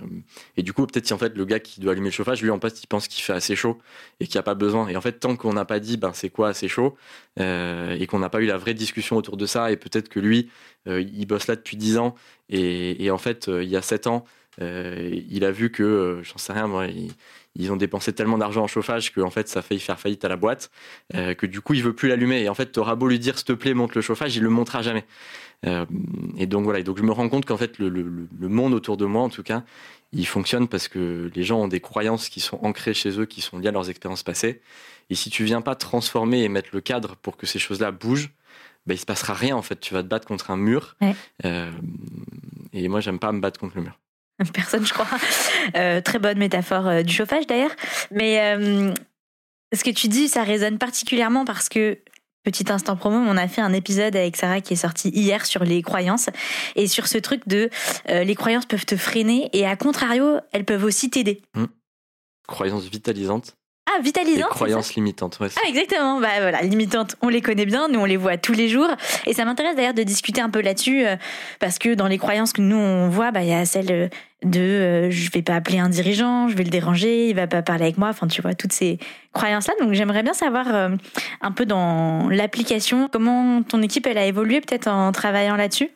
Et du coup, peut-être si en fait le gars qui doit allumer le chauffage, lui en fait, il pense qu'il fait assez chaud et qu'il n'y a pas besoin. Et en fait, tant qu'on n'a pas dit, ben c'est quoi assez chaud, euh, et qu'on n'a pas eu la vraie discussion autour de ça, et peut-être que lui, il bosse là depuis 10 ans, et, en fait, il y a 7 ans, il a vu que, j'en sais rien, ils ont dépensé tellement d'argent en chauffage que en fait ça a failli faire faillite à la boîte que du coup il veut plus l'allumer et en fait t'auras beau lui dire s'il te plaît monte le chauffage il le montrera jamais euh, et donc voilà, et donc je me rends compte qu'en fait le, le, monde autour de moi, en tout cas, il fonctionne parce que les gens ont des croyances qui sont ancrées chez eux, qui sont liées à leurs expériences passées. Et si tu viens pas transformer et mettre le cadre pour que ces choses-là bougent, ben, il se passera rien en fait. Tu vas te battre contre un mur. Euh, et moi, j'aime pas me battre contre le mur. Personne, je crois. Euh, très bonne métaphore du chauffage d'ailleurs. Mais ce que tu dis, ça résonne particulièrement parce que Petit instant promo, on a fait un épisode avec Sarah qui est sorti hier sur les croyances et sur ce truc de euh, les croyances peuvent te freiner et à contrario, elles peuvent aussi t'aider. Mmh. Croyances vitalisantes. Ah, vitalisantes. croyances limitantes. Ouais, ah, exactement. Bah voilà, limitantes, on les connaît bien, nous on les voit tous les jours. Et ça m'intéresse d'ailleurs de discuter un peu là-dessus, euh, parce que dans les croyances que nous on voit, bah il y a celle de euh, je vais pas appeler un dirigeant, je vais le déranger, il va pas parler avec moi. Enfin, tu vois toutes ces croyances-là. Donc j'aimerais bien savoir euh, un peu dans l'application comment ton équipe elle a évolué peut-être en travaillant là-dessus?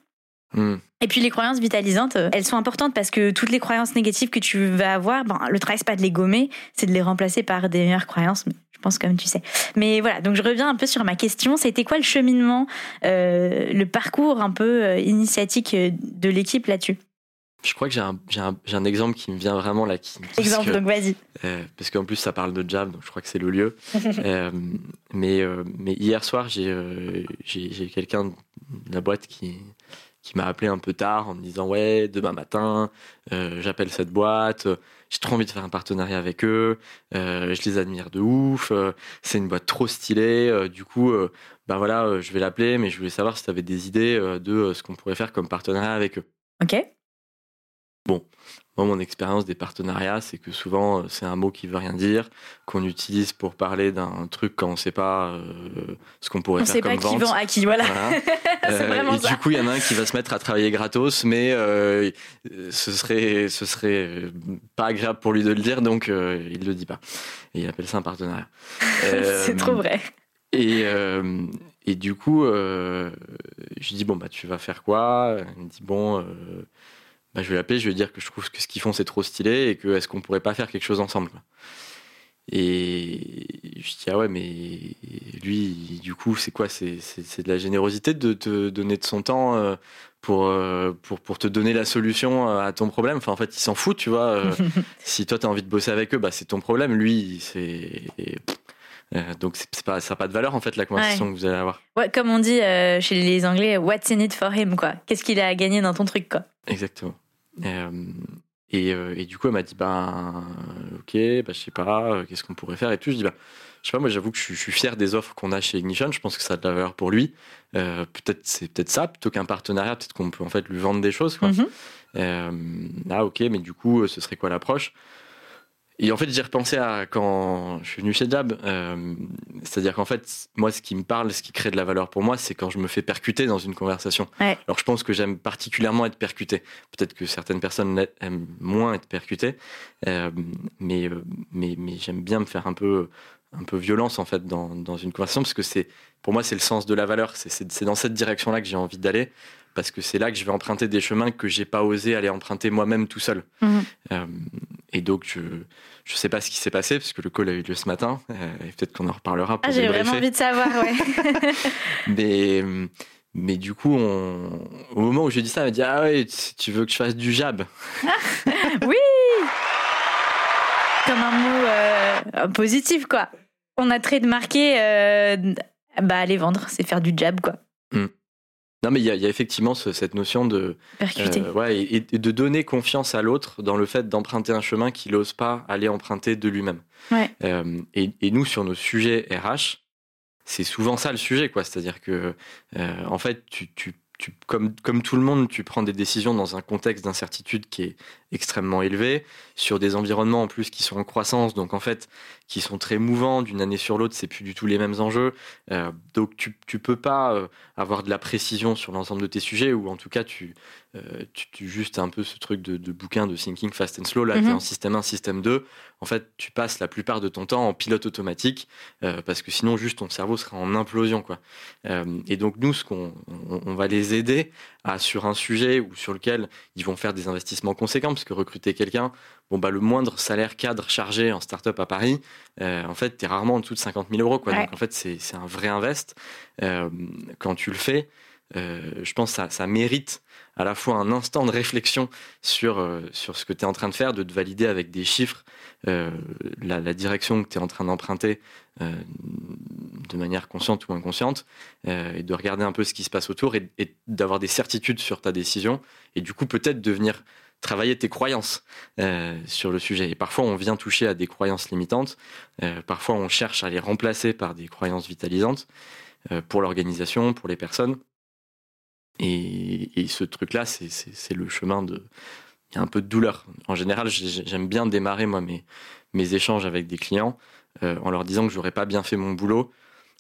Hmm. Et puis les croyances vitalisantes, euh, elles sont importantes parce que toutes les croyances négatives que tu vas avoir, ben, le travail c'est pas de les gommer, c'est de les remplacer par des meilleures croyances. Je pense comme tu sais. Mais voilà, donc je reviens un peu sur ma question. C'était quoi le cheminement, euh, le parcours un peu euh, initiatique de l'équipe là-dessus? Je crois que j'ai un, un, un, exemple qui me vient vraiment là. Qui, exemple, donc vas-y. parce qu'en plus, ça parle de Jab, donc je crois que c'est le lieu. mais, mais hier soir, j'ai quelqu'un de la boîte qui, qui m'a appelé un peu tard en me disant ouais demain matin j'appelle cette boîte j'ai trop envie de faire un partenariat avec eux je les admire de ouf c'est une boîte trop stylée du coup bah voilà je vais l'appeler mais je voulais savoir si tu avais des idées de ce qu'on pourrait faire comme partenariat avec eux. Ok. Bon moi, mon expérience des partenariats, c'est que souvent, euh, c'est un mot qui veut rien dire, qu'on utilise pour parler d'un truc quand on ne sait pas euh, ce qu'on pourrait faire comme vente. On sait pas qui vend à qui, voilà. c'est euh, et du coup, il y en a un qui va se mettre à travailler gratos, mais ce serait, ce serait pas agréable pour lui de le dire, donc il le dit pas. Et il appelle ça un partenariat. c'est trop vrai. Et, et du coup, je lui dis bon bah tu vas faire quoi? Il me dit bon bah, je vais l'appeler, je vais dire que je trouve que ce qu'ils font c'est trop stylé et que est-ce qu'on pourrait pas faire quelque chose ensemble. Et je dis ah ouais mais lui du coup c'est quoi? C'est, de la générosité de te donner de son temps euh, pour, euh, pour, pour te donner la solution à ton problème? Enfin en fait il s'en fout tu vois. Euh, si toi tu as envie de bosser avec eux bah c'est ton problème. Lui c'est donc c'est pas, ça n'a pas de valeur en fait la conversation que vous allez avoir. Ouais, comme on dit chez les Anglais, what's in it for him quoi? Qu'est-ce qu'il a à gagner dans ton truc quoi? Exactement. Euh, et, euh, et, du coup, elle m'a dit, ben, ok, bah, je sais pas, euh, qu'est-ce qu'on pourrait faire et tout. Je dis, bah, je sais pas, moi, j'avoue que je, suis fier des offres qu'on a chez Ignition. Je pense que ça a de la valeur pour lui. peut-être, c'est peut-être ça, plutôt qu'un partenariat. Peut-être qu'on peut en fait lui vendre des choses. Quoi. Mm-hmm. ah, ok, mais du coup, ce serait quoi l'approche? Et en fait, j'ai repensé à quand je suis venu chez Jab. Euh, c'est-à-dire qu'en fait, moi, ce qui me parle, ce qui crée de la valeur pour moi, c'est quand je me fais percuter dans une conversation. Alors, je pense que j'aime particulièrement être percuté. Peut-être que certaines personnes aiment moins être percutées, euh, mais, mais, mais j'aime bien me faire un peu, un peu violence en fait dans, dans une conversation parce que c'est, pour moi, c'est le sens de la valeur. C'est dans cette direction-là que j'ai envie d'aller parce que c'est là que je vais emprunter des chemins que j'ai pas osé aller emprunter moi-même tout seul. Mhm. Euh, et donc, je ne sais pas ce qui s'est passé, parce que le call a eu lieu ce matin, euh, et peut-être qu'on en reparlera. Ah, j'ai vraiment envie de savoir, ouais. mais, mais du coup, on, au moment où j'ai dit ça, elle m'a dit Ah ouais, tu veux que je fasse du jab? Oui Comme un mot euh, positif, quoi. On a très de marquer, bah, aller vendre, c'est faire du jab, quoi. Hmm. Non, mais il y, a effectivement cette notion de. Euh, ouais, et, de donner confiance à l'autre dans le fait d'emprunter un chemin qu'il n'ose pas aller emprunter de lui-même. Euh, et, nous, sur nos sujets RH, c'est souvent ça le sujet, quoi. C'est-à-dire que, euh, en fait, tu, tu comme, comme tout le monde, tu prends des décisions dans un contexte d'incertitude qui est extrêmement élevé, sur des environnements en plus qui sont en croissance, donc en fait, qui sont très mouvants d'une année sur l'autre, c'est plus du tout les mêmes enjeux. Euh, donc tu, tu peux pas euh, avoir de la précision sur l'ensemble de tes sujets, ou en tout cas, tu, euh, tu, tu juste un peu ce truc de, bouquin de Thinking Fast and Slow, là, qui est en système 1, système 2. En fait, tu passes la plupart de ton temps en pilote automatique, parce que sinon, juste ton cerveau sera en implosion, quoi. et donc, nous, ce qu'on on va les aider à, sur un sujet ou sur lequel ils vont faire des investissements conséquents, parce que recruter quelqu'un, bon, bah, le moindre salaire cadre chargé en start-up à Paris, euh, en fait, tu es rarement en dessous de 50 000 euros. Quoi. Donc, en fait, c'est un vrai invest. Euh, quand tu le fais, euh, je pense que ça, ça, mérite à la fois un instant de réflexion sur, sur ce que tu es en train de faire, de te valider avec des chiffres la, la, direction que tu es en train d'emprunter de manière consciente ou inconsciente, et de regarder un peu ce qui se passe autour et, et d'avoir des certitudes sur ta décision, et du coup peut-être devenir travailler tes croyances euh, sur le sujet. Et parfois, on vient toucher à des croyances limitantes. Euh, parfois, on cherche à les remplacer par des croyances vitalisantes euh, pour l'organisation, pour les personnes. Et, ce truc-là, c'est le chemin de... Il y a un peu de douleur. En général, j'aime bien démarrer, moi, mes, mes échanges avec des clients en leur disant que j'aurais pas bien fait mon boulot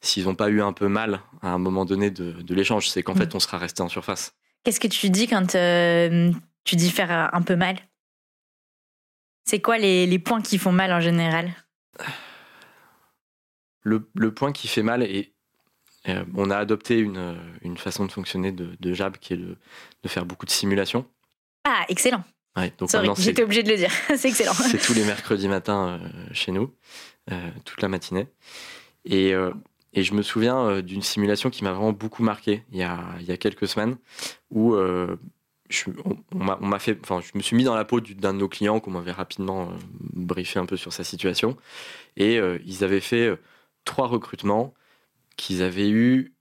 s'ils n'ont pas eu un peu mal à un moment donné de, de l'échange. C'est qu'en mmh. fait, on sera resté en surface. Qu'est-ce que tu dis quand tu dis faire un peu mal? C'est quoi les, points qui font mal en général? Le, point qui fait mal, et euh, on a adopté une, une, façon de fonctionner de, de Jab qui est de, de, faire beaucoup de simulations. Ah, excellent. Ouais, donc j'étais obligé de le dire. c'est excellent. C'est tous les mercredis matins euh, chez nous, euh, toute la matinée. Et, et je me souviens d'une simulation qui m'a vraiment beaucoup marqué il y a, il y a quelques semaines, où je, on, m'a fait, enfin, je me suis mis dans la peau d'un de nos clients qu'on m'avait rapidement euh, briefé un peu sur sa situation. Et euh, ils avaient fait euh, trois recrutements qu'ils avaient eu,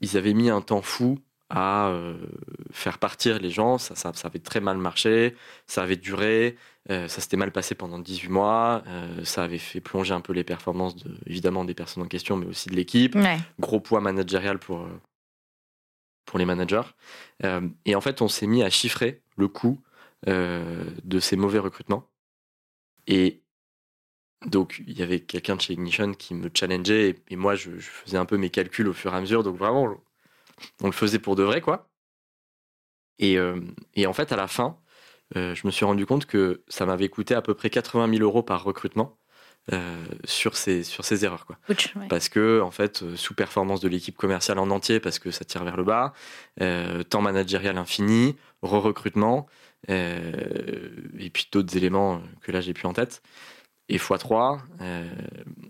ils avaient mis un temps fou à faire partir les gens. Ça, ça, avait très mal marché, ça avait duré, ça s'était mal passé pendant 18 mois, ça avait fait plonger un peu les performances, de, évidemment, des personnes en question, mais aussi de l'équipe. Gros poids managérial pour, pour les managers. et en fait, on s'est mis à chiffrer le coût de ces mauvais recrutements. Et donc, il y avait quelqu'un de chez Ignition qui me challengeait et, moi, je, faisais un peu mes calculs au fur et à mesure. Donc, vraiment, on le faisait pour de vrai, quoi. Et, euh, en fait, à la fin, euh, je me suis rendu compte que ça m'avait coûté à peu près 80 000 euros par recrutement. Euh, sur ces sur ces erreurs quoi parce que en fait sous-performance de l'équipe commerciale en entier parce que ça tire vers le bas temps managérial infini re-recrutement et puis d'autres éléments que là j'ai plus en tête et x3. Euh,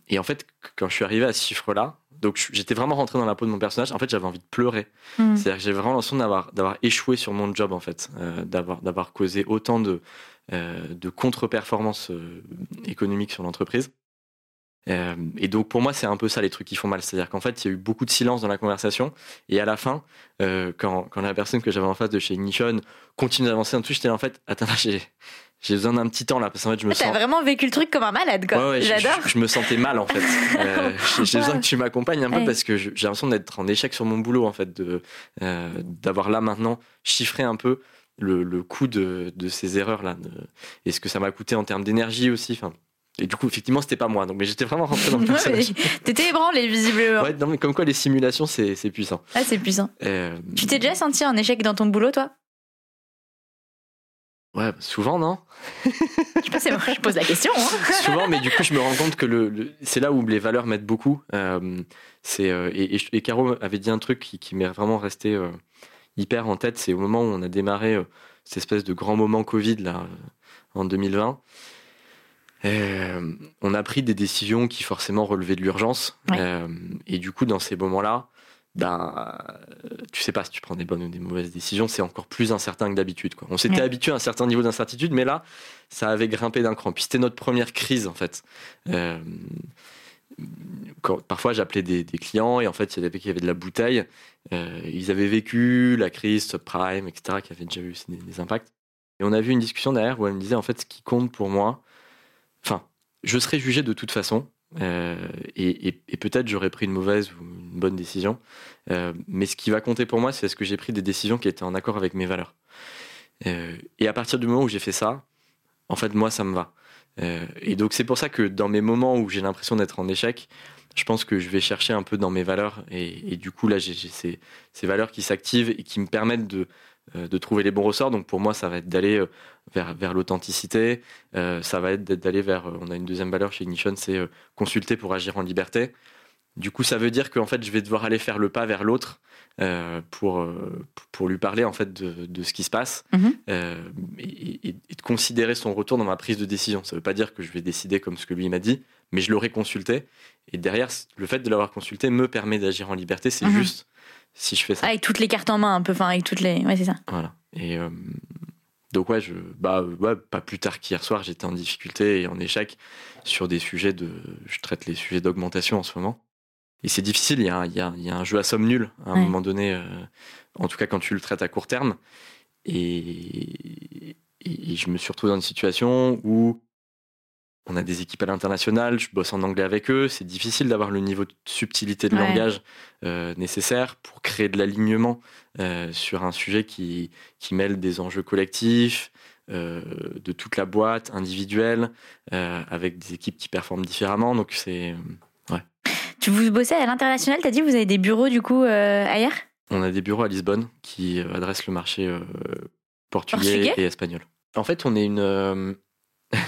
et en fait, quand je suis arrivé à ce chiffre-là, donc j'étais vraiment rentré dans la peau de mon personnage. En fait, j'avais envie de pleurer. Hmm. C'est-à-dire que j'avais vraiment l'impression d'avoir d'avoir échoué sur mon job en fait, euh, d'avoir d'avoir causé autant de euh, de contre-performances économiques sur l'entreprise. et donc pour moi, c'est un peu ça les trucs qui font mal. C'est-à-dire qu'en fait, il y a eu beaucoup de silence dans la conversation. Et à la fin, quand, quand la personne que j'avais en face de chez Ignition continue d'avancer en dessous, j'étais en fait, attends, j'ai j'ai besoin d'un petit temps là parce qu'en fait je me sens. Vraiment vécu le truc comme un malade quoi. J'adore. Je, me sentais mal en fait. Euh, j'ai besoin que tu m'accompagnes un peu parce que j'ai l'impression d'être en échec sur mon boulot en fait, de euh, d'avoir là maintenant chiffré un peu le, le coût de, de, ces erreurs là et ce que ça m'a coûté en termes d'énergie aussi. Enfin, et du coup, effectivement, c'était pas moi. Donc, mais j'étais vraiment rentré dans le personnage. T'étais ébranlé, visiblement. Ouais, non, mais comme quoi, les simulations, c'est puissant. Ah, c'est puissant. Euh, tu t'es déjà senti en échec dans ton boulot, toi? Ouais, souvent, non? Je sais pas, je pose la question. Hein. souvent, mais du coup, je me rends compte que le, c'est là où les valeurs m'aident beaucoup. Euh, c'est, euh, et, et, Caro avait dit un truc qui, qui m'est vraiment resté hyper en tête. C'est au moment où on a démarré cette espèce de grand moment Covid, là, en 2020. on a pris des décisions qui forcément relevaient de l'urgence. et du coup, dans ces moments-là, ben, tu sais pas si tu prends des bonnes ou des mauvaises décisions, c'est encore plus incertain que d'habitude. On s'était habitué à un certain niveau d'incertitude, mais là, ça avait grimpé d'un cran. Puis c'était notre première crise, en fait. Euh, parfois, j'appelais des, clients et en fait, il y avait qui avaient de la bouteille. Euh, ils avaient vécu la crise subprime, etc., qui avait déjà eu des, impacts. Et on a vu une discussion derrière où elle me disait, en fait, ce qui compte pour moi, enfin, je serais jugé de toute façon. Euh, et, peut-être j'aurais pris une mauvaise ou une bonne décision. Euh, mais ce qui va compter pour moi, c'est est-ce que j'ai pris des décisions qui étaient en accord avec mes valeurs. Et à partir du moment où j'ai fait ça, en fait, moi, ça me va. Et donc c'est pour ça que dans mes moments où j'ai l'impression d'être en échec, je pense que je vais chercher un peu dans mes valeurs. Et, du coup, là, j'ai ces, valeurs qui s'activent et qui me permettent de euh, de trouver les bons ressorts. Donc pour moi, ça va être d'aller euh, vers, vers l'authenticité. Euh, ça va être d'aller vers. On a une deuxième valeur chez Ignition, c'est consulter pour agir en liberté. Du coup, ça veut dire qu'en fait, je vais devoir aller faire le pas vers l'autre pour, pour lui parler en fait de, de ce qui se passe mhm. et, de considérer son retour dans ma prise de décision. Ça ne veut pas dire que je vais décider comme ce que lui m'a dit, mais je l'aurai consulté. Et derrière, le fait de l'avoir consulté me permet d'agir en liberté. C'est mhm. juste si je fais ça. Avec toutes les cartes en main, un peu, enfin, avec toutes les. Ouais, c'est ça. Voilà. Et euh, donc, ouais, je, bah, ouais, pas plus tard qu'hier soir, j'étais en difficulté et en échec sur des sujets de. Je traite les sujets d'augmentation en ce moment. Et c'est difficile, il y, a, il, y a, il y, a, un jeu à somme nulle à un moment donné, euh, en tout cas quand tu le traites à court terme. Et, et, je me suis retrouvé dans une situation où on a des équipes à l'international, je bosse en anglais avec eux, c'est difficile d'avoir le niveau de subtilité de langage euh, nécessaire pour créer de l'alignement euh, sur un sujet qui, qui mêle des enjeux collectifs, euh, de toute la boîte, individuelle, avec des équipes qui performent différemment. Donc c'est... Tu vous bossez à l'international, t'as dit vous avez des bureaux du coup ailleurs? On a des bureaux à Lisbonne qui adressent le marché portugais, et espagnol. En fait, on est une...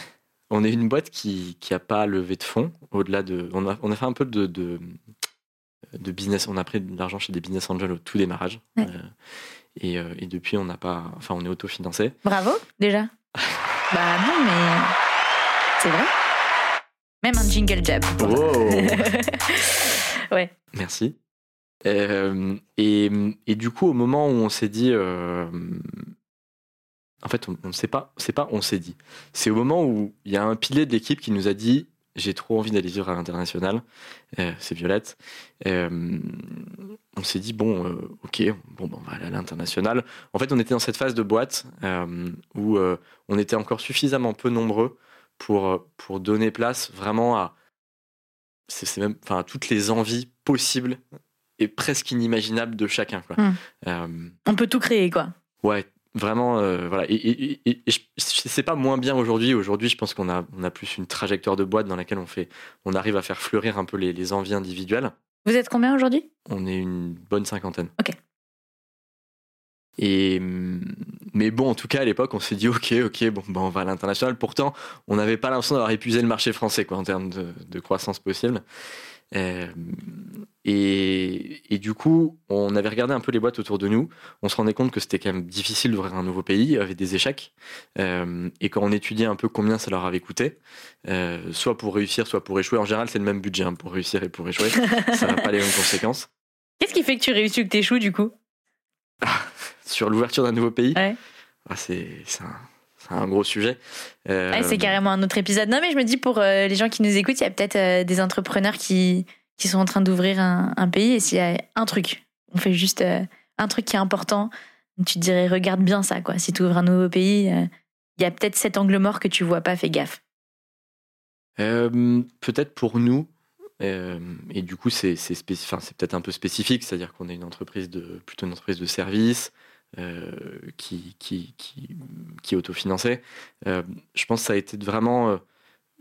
On est une boîte qui n'a pas levé de fonds. Au-delà de, on a, on a fait un peu de, de, business. On a pris de l'argent chez des business angels au tout démarrage. Euh, et, euh, et, depuis, on n'a pas, enfin, on est autofinancé. Bravo déjà. bah non, mais c'est vrai. Même un jingle jab. ouais. Merci. Euh, et, et, du coup, au moment où on s'est dit, en fait, on ne sait pas, c'est pas on s'est dit. C'est au moment où il y a un pilier de l'équipe qui nous a dit j'ai trop envie d'aller vivre à l'international. c'est Violette. on s'est dit, bon, ok, bon, bon, on va aller à l'international. En fait, on était dans cette phase de boîte où on était encore suffisamment peu nombreux pour, pour donner place vraiment à, c'est même, enfin, toutes les envies possibles et presque inimaginables de chacun. Quoi. Hmm. on peut tout créer, quoi. Ouais, Vraiment, euh, voilà. Et, et, c'est pas moins bien aujourd'hui. Aujourd'hui, je pense qu'on a, on a plus une trajectoire de boîte dans laquelle on fait, on arrive à faire fleurir un peu les, les envies individuelles. Vous êtes combien aujourd'hui? On est une bonne cinquantaine. Ok. Et mais bon, en tout cas, à l'époque, on s'est dit ok, ok, bon, ben, on va à l'international. Pourtant, on n'avait pas l'impression d'avoir épuisé le marché français, quoi, en termes de, de croissance possible. Euh, et, du coup, on avait regardé un peu les boîtes autour de nous. On se rendait compte que c'était quand même difficile d'ouvrir un nouveau pays, avec des échecs. Euh, et quand on étudiait un peu combien ça leur avait coûté, euh, soit pour réussir, soit pour échouer, en général, c'est le même budget hein, pour réussir et pour échouer. ça n'a pas les mêmes conséquences. Qu'est-ce qui fait que tu réussis ou que tu échoues, du coup? Sur l'ouverture d'un nouveau pays ouais. ah, C'est un un gros sujet. Euh, c'est carrément un autre épisode. Non, mais je me dis pour euh, les gens qui nous écoutent, il y a peut-être euh, des entrepreneurs qui, qui sont en train d'ouvrir un, pays. Et s'il y a un truc, on fait juste un truc qui est important, tu te dirais regarde bien ça. quoi. Si tu ouvres un nouveau pays, il y a peut-être cet angle mort que tu vois pas, fais gaffe. peut-être pour nous, et du coup, c'est c'est peut-être un peu spécifique, c'est-à-dire qu'on est une entreprise de plutôt une entreprise de service. Euh, qui, qui, qui, qui autofinançait. Euh, je pense que ça a été vraiment. Euh,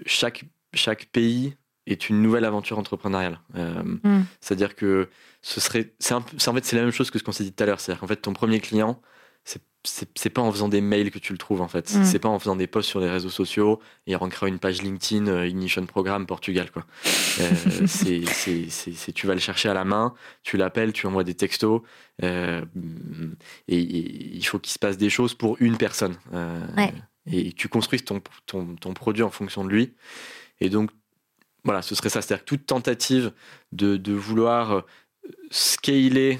chaque, chaque pays est une nouvelle aventure entrepreneuriale. Mm. C'est-à-dire que ce serait. C'est en fait, c'est la même chose que ce qu'on s'est dit tout à l'heure. C'est-à-dire qu'en fait, ton premier client, c'est pas en faisant des mails que tu le trouves en fait. Mm. C'est pas en faisant des posts sur les réseaux sociaux et en créant une page LinkedIn euh, Ignition Programme Portugal quoi. Euh, c'est tu vas le chercher à la main, tu l'appelles, tu envoies des textos euh, et, il faut qu'il se passe des choses pour une personne. Et tu construis ton, ton, ton, produit en fonction de lui. Et donc voilà, ce serait ça, c'est-à-dire toute tentative de, de vouloir scaler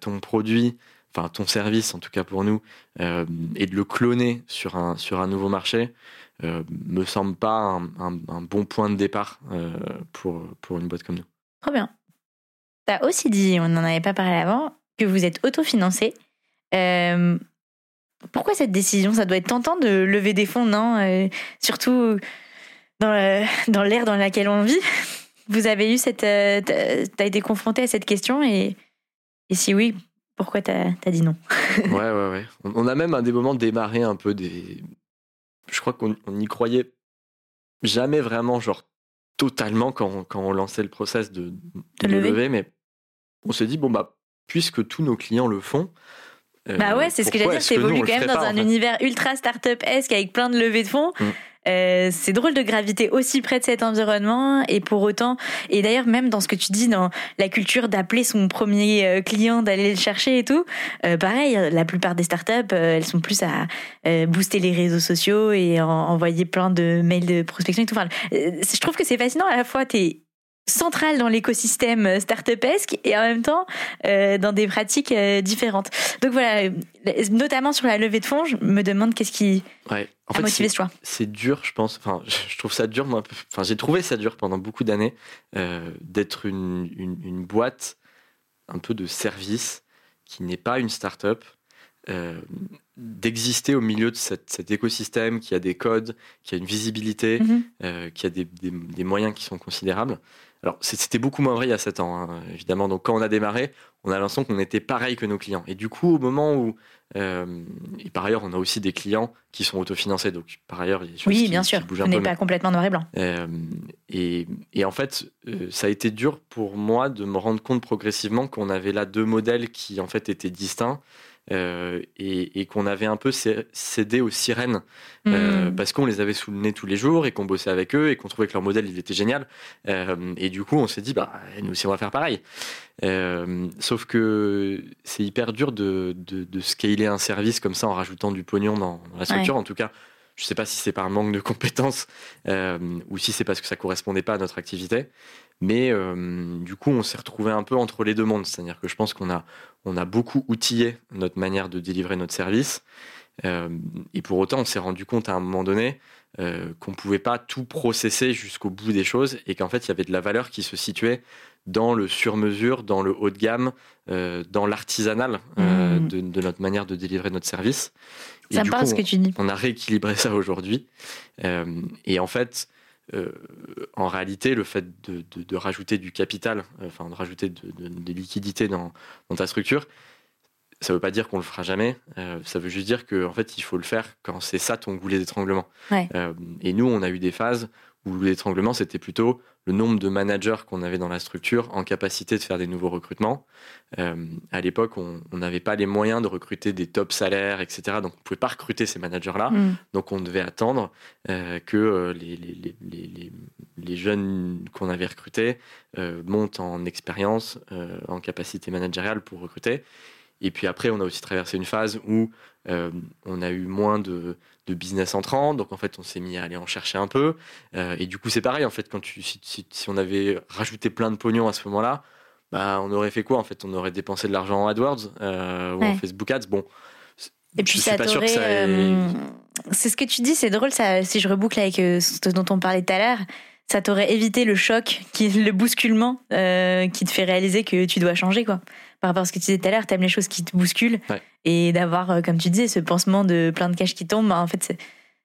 ton produit enfin ton service en tout cas pour nous, euh, et de le cloner sur un, sur un nouveau marché, euh, me semble pas un, bon point de départ euh, pour, pour une boîte comme nous. Trop bien. Tu as aussi dit, on n'en avait pas parlé avant, que vous êtes autofinancé. Euh, pourquoi cette décision? Ça doit être tentant de lever des fonds, non? Surtout dans, dans l'ère dans laquelle on vit. Vous avez eu cette. tu as été confronté à cette question et, et si oui, pourquoi t'as as dit non? Ouais, ouais, ouais. On a même à des moments démarré un peu des. Je crois qu'on n'y croyait jamais vraiment, genre totalement quand on, quand on lançait le process de, de, lever. mais on s'est dit, bon, bah, puisque tous nos clients le font, euh, bah ouais, c'est ce que j'allais dire, c'est évolué quand même dans un univers ultra startup-esque avec plein de levées de fonds. Mm. Euh, c'est drôle de graviter aussi près de cet environnement et pour autant, et d'ailleurs même dans ce que tu dis dans la culture d'appeler son premier euh, client, d'aller le chercher et tout, euh, pareil, la plupart des startups, elles sont plus à booster les réseaux sociaux et envoyer plein de mails de prospection et tout. Je trouve que c'est fascinant à la fois, t'es centrale dans l'écosystème startupesque et en même temps euh, dans des pratiques euh, différentes. Donc voilà, notamment sur la levée de fonds, je me demande qu'est-ce qui ouais. en a motivé ce choix. C'est dur, je pense. Enfin, je trouve ça dur. Moi, enfin, j'ai trouvé ça dur pendant beaucoup d'années euh, d'être une, une, une, boîte un peu de service qui n'est pas une startup. Euh, d'exister au milieu de cette, cet écosystème qui a des codes, qui a une visibilité, mm-hmm. euh, qui a des, des, des, moyens qui sont considérables. Alors, c'était beaucoup moins vrai il y a 7 ans, hein, évidemment. Donc, quand on a démarré, on a l'impression qu'on était pareil que nos clients. Et du coup, au moment où. Euh, et par ailleurs, on a aussi des clients qui sont autofinancés. Donc, par ailleurs, il y a Oui, bien sûr. on n'est pas complètement noir et blanc. Euh, et, et, en fait, euh, ça a été dur pour moi de me rendre compte progressivement qu'on avait là deux modèles qui, en fait, étaient distincts. Euh, et, qu'on avait un peu cédé aux sirènes euh, hmm. parce qu'on les avait sous le nez tous les jours et qu'on bossait avec eux et qu'on trouvait que leur modèle il était génial. Euh, et du coup, on s'est dit bah nous aussi on va faire pareil. sauf que c'est hyper dur de, de, scaler un service comme ça en rajoutant du pognon dans, la structure. En tout cas, je ne sais pas si c'est par manque de compétences ou si c'est parce que ça correspondait pas à notre activité. Mais euh, du coup, on s'est retrouvé un peu entre les deux mondes. C'est-à-dire que je pense qu'on a, on a beaucoup outillé notre manière de délivrer notre service. et pour autant, on s'est rendu compte à un moment donné qu'on ne pouvait pas tout processer jusqu'au bout des choses et qu'en fait, il y avait de la valeur qui se situait dans le sur-mesure, dans le haut de gamme, dans l'artisanal mmh. de, notre manière de délivrer notre service. ça me parle ce que tu dis. On a rééquilibré ça aujourd'hui. et en fait, euh, en réalité, le fait de, rajouter du capital, euh, enfin de rajouter des liquidités dans, ta structure, ça ne veut pas dire qu'on le fera jamais. Euh, ça veut juste dire qu'en fait, il faut le faire quand c'est ça ton goulet d'étranglement. et nous, on a eu des phases où l'étranglement, c'était plutôt le nombre de managers qu'on avait dans la structure en capacité de faire des nouveaux recrutements. Euh, à l'époque, on n'avait pas les moyens de recruter des top salaires, etc. Donc, on ne pouvait pas recruter ces managers-là. Mm. Donc, on devait attendre euh, que euh, les, les, les, les, jeunes qu'on avait recrutés montent en expérience, en capacité managériale pour recruter. Et puis après, on a aussi traversé une phase où euh, on a eu moins de, business entrant, donc en fait, on s'est mis à aller en chercher un peu. Euh, et du coup, c'est pareil, en fait, quand tu, si, on avait rajouté plein de pognon à ce moment-là, bah, on aurait fait quoi En fait, on aurait dépensé de l'argent en AdWords euh, ou en Facebook Ads. Bon. Et puis ça t'aurait. C'est ce que tu dis, c'est drôle. Ça, si je reboucle avec ce dont on parlait tout à l'heure, ça t'aurait évité le choc, qui, le bousculement qui te fait réaliser que tu dois changer, quoi par rapport à ce que tu disais tout à l'heure, t'aimes les choses qui te bousculent. Et d'avoir, euh, comme tu disais, ce pansement de plein de cash qui tombe, bah, en fait,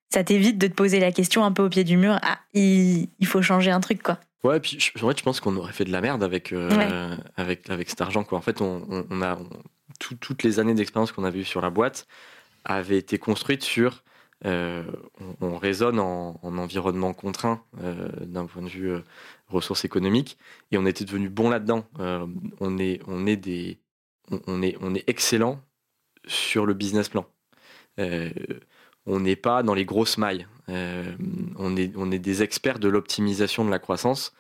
ça t'évite de te poser la question un peu au pied du mur. Ah, il, faut changer un truc, quoi. Ouais, puis je, je pense qu'on aurait fait de la merde avec, euh, avec, avec cet argent, quoi. En fait, on, a toutes les années d'expérience qu'on avait eues sur la boîte avaient été construites sur euh, on, raisonne en, environnement contraint d'un point de vue ressources économiques, et on était devenu bon là-dedans. On, est, on, est des, on, est, on est excellent sur le business plan. Euh, on n'est pas dans les grosses mailles. Euh, on, est, on est des experts de l'optimisation de la croissance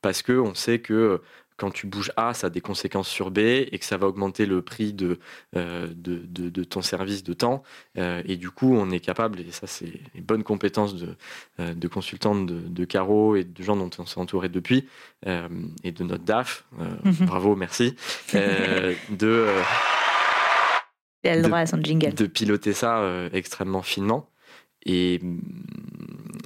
parce que on sait que quand tu bouges A, ça a des conséquences sur B et que ça va augmenter le prix de, euh, de, ton service de temps. Euh, et du coup, on est capable, et ça c'est les bonnes compétences de, euh, de consultantes de, Caro et de gens dont on s'est entouré depuis, et de notre DAF, mhm. bravo, merci, de, de piloter ça extrêmement finement. Et,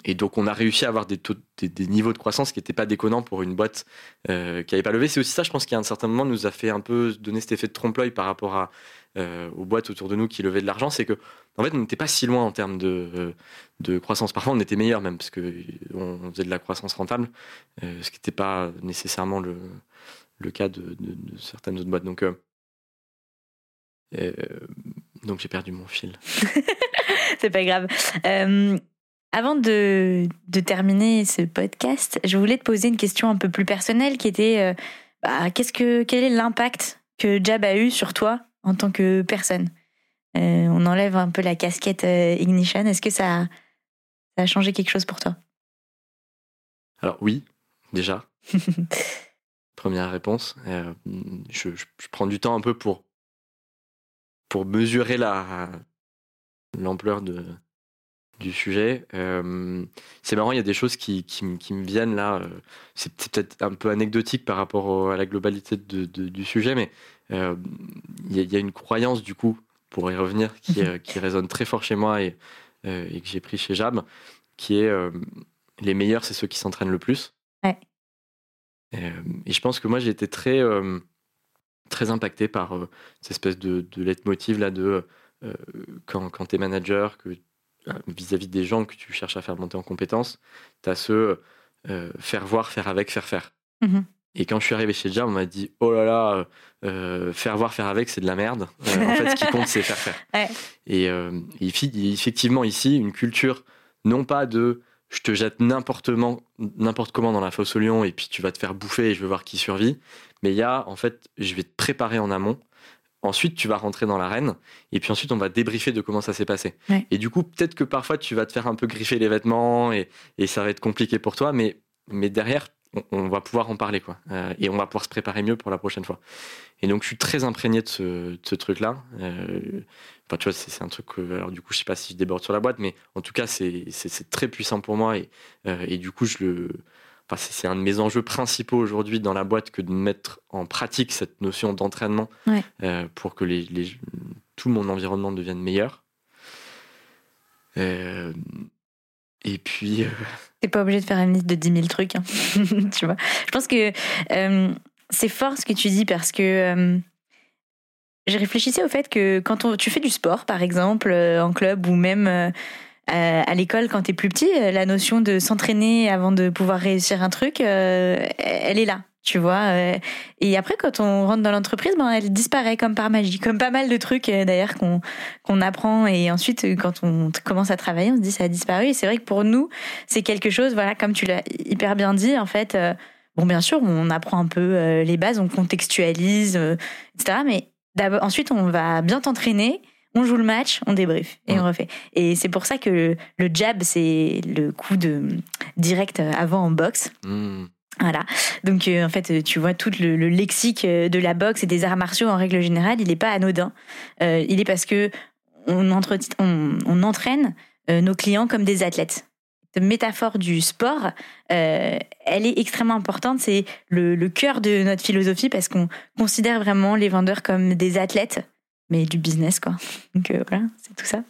et donc, on a réussi à avoir des, des, niveaux de croissance qui n'étaient pas déconnants pour une boîte euh, qui n'avait pas levé. C'est aussi ça, je pense, qui à un certain moment nous a fait un peu donner cet effet de trompe-l'œil par rapport à, euh, aux boîtes autour de nous qui levaient de l'argent. C'est que, en fait, on n'était pas si loin en termes de, de croissance. Parfois, on était meilleur même, parce qu'on faisait de la croissance rentable, euh, ce qui n'était pas nécessairement le, le cas de, de, certaines autres boîtes. Donc, donc j'ai perdu mon fil. C'est pas grave. Euh, avant de, de, terminer ce podcast, je voulais te poser une question un peu plus personnelle qui était euh, bah, qu'est-ce que, quel est l'impact que Jab a eu sur toi en tant que personne? Euh, On enlève un peu la casquette Ignition. Est-ce que ça, ça a changé quelque chose pour toi? Alors oui, déjà. Première réponse. Je, je, je, prends du temps un peu pour, pour mesurer la, l'ampleur de, du sujet. Euh, c'est marrant, il y a des choses qui, qui, me viennent là. Euh, c'est peut-être un peu anecdotique par rapport à la globalité de, du sujet, mais euh, il, y a, une croyance, du coup, pour y revenir, qui, mhm. qui résonne très fort chez moi et, et que j'ai pris chez Jab, qui est les meilleurs, c'est ceux qui s'entraînent le plus. et je pense que moi, j'ai été très, très impacté par cette espèce de, de leitmotiv là de euh, quand, quand tu es manager, que euh, vis-à-vis des gens que tu cherches à faire monter en compétences, tu as ce euh, faire voir, faire avec, faire faire. Mhm. Et quand je suis arrivé chez Jam, on m'a dit Oh là là, faire voir, faire avec, c'est de la merde. en fait, ce qui compte, c'est faire faire. Et, effectivement, ici, une culture, non pas de je te jette n'importe comment dans la fosse au lion et puis tu vas te faire bouffer et je veux voir qui survit. Mais il y a, en fait, je vais te préparer en amont Ensuite, tu vas rentrer dans l'arène et puis ensuite, on va débriefer de comment ça s'est passé. Et du coup, peut-être que parfois, tu vas te faire un peu griffer les vêtements et, ça va être compliqué pour toi, mais, mais derrière, on, va pouvoir en parler quoi. Euh, et on va pouvoir se préparer mieux pour la prochaine fois. Et donc, je suis très imprégné de ce, truc-là. Euh, enfin, tu vois, c'est un truc que, alors du coup, je sais pas si je déborde sur la boîte, mais en tout cas, c'est très puissant pour moi et, euh, et du coup, je le c'est un de mes enjeux principaux aujourd'hui dans la boîte que de mettre en pratique cette notion d'entraînement pour que les, tout mon environnement devienne meilleur. Euh, et puis. euh, T'es pas obligé de faire une liste de 10 000 trucs. hein. tu vois. Je pense que euh, c'est fort ce que tu dis parce que euh, j'ai réfléchissais au fait que quand on- tu fais du sport, par exemple, euh, en club ou même à, l'école quand t'es plus petit, la notion de s'entraîner avant de pouvoir réussir un truc, elle est là. Tu vois, euh, et après quand on rentre dans l'entreprise, ben elle disparaît comme par magie, comme pas mal de trucs euh, d'ailleurs qu'on qu'on apprend et ensuite euh, quand on commence à travailler, on se dit ça a disparu. Et c'est vrai que pour nous, c'est quelque chose, voilà, comme tu l'as hyper bien dit, en fait. euh, bon, bien sûr, on apprend un peu euh, les bases, on contextualise, euh, etc. Mais ensuite, on va bien t'entraîner. On joue le match, on débrief et Ouais. on refait. Et c'est pour ça que le, le jab, c'est le coup de direct avant en boxe. hmm, Voilà. Donc, euh, en fait, euh, tu vois, tout le, le lexique euh, de la boxe et des arts martiaux en règle générale, il n'est pas anodin. Il est parce que on, on, entraîne nos clients comme des athlètes. Cette métaphore du sport, elle est extrêmement importante. C'est le, le cœur de notre philosophie parce qu'on considère vraiment les vendeurs comme des athlètes, mais du business, quoi. Donc, voilà, c'est tout ça.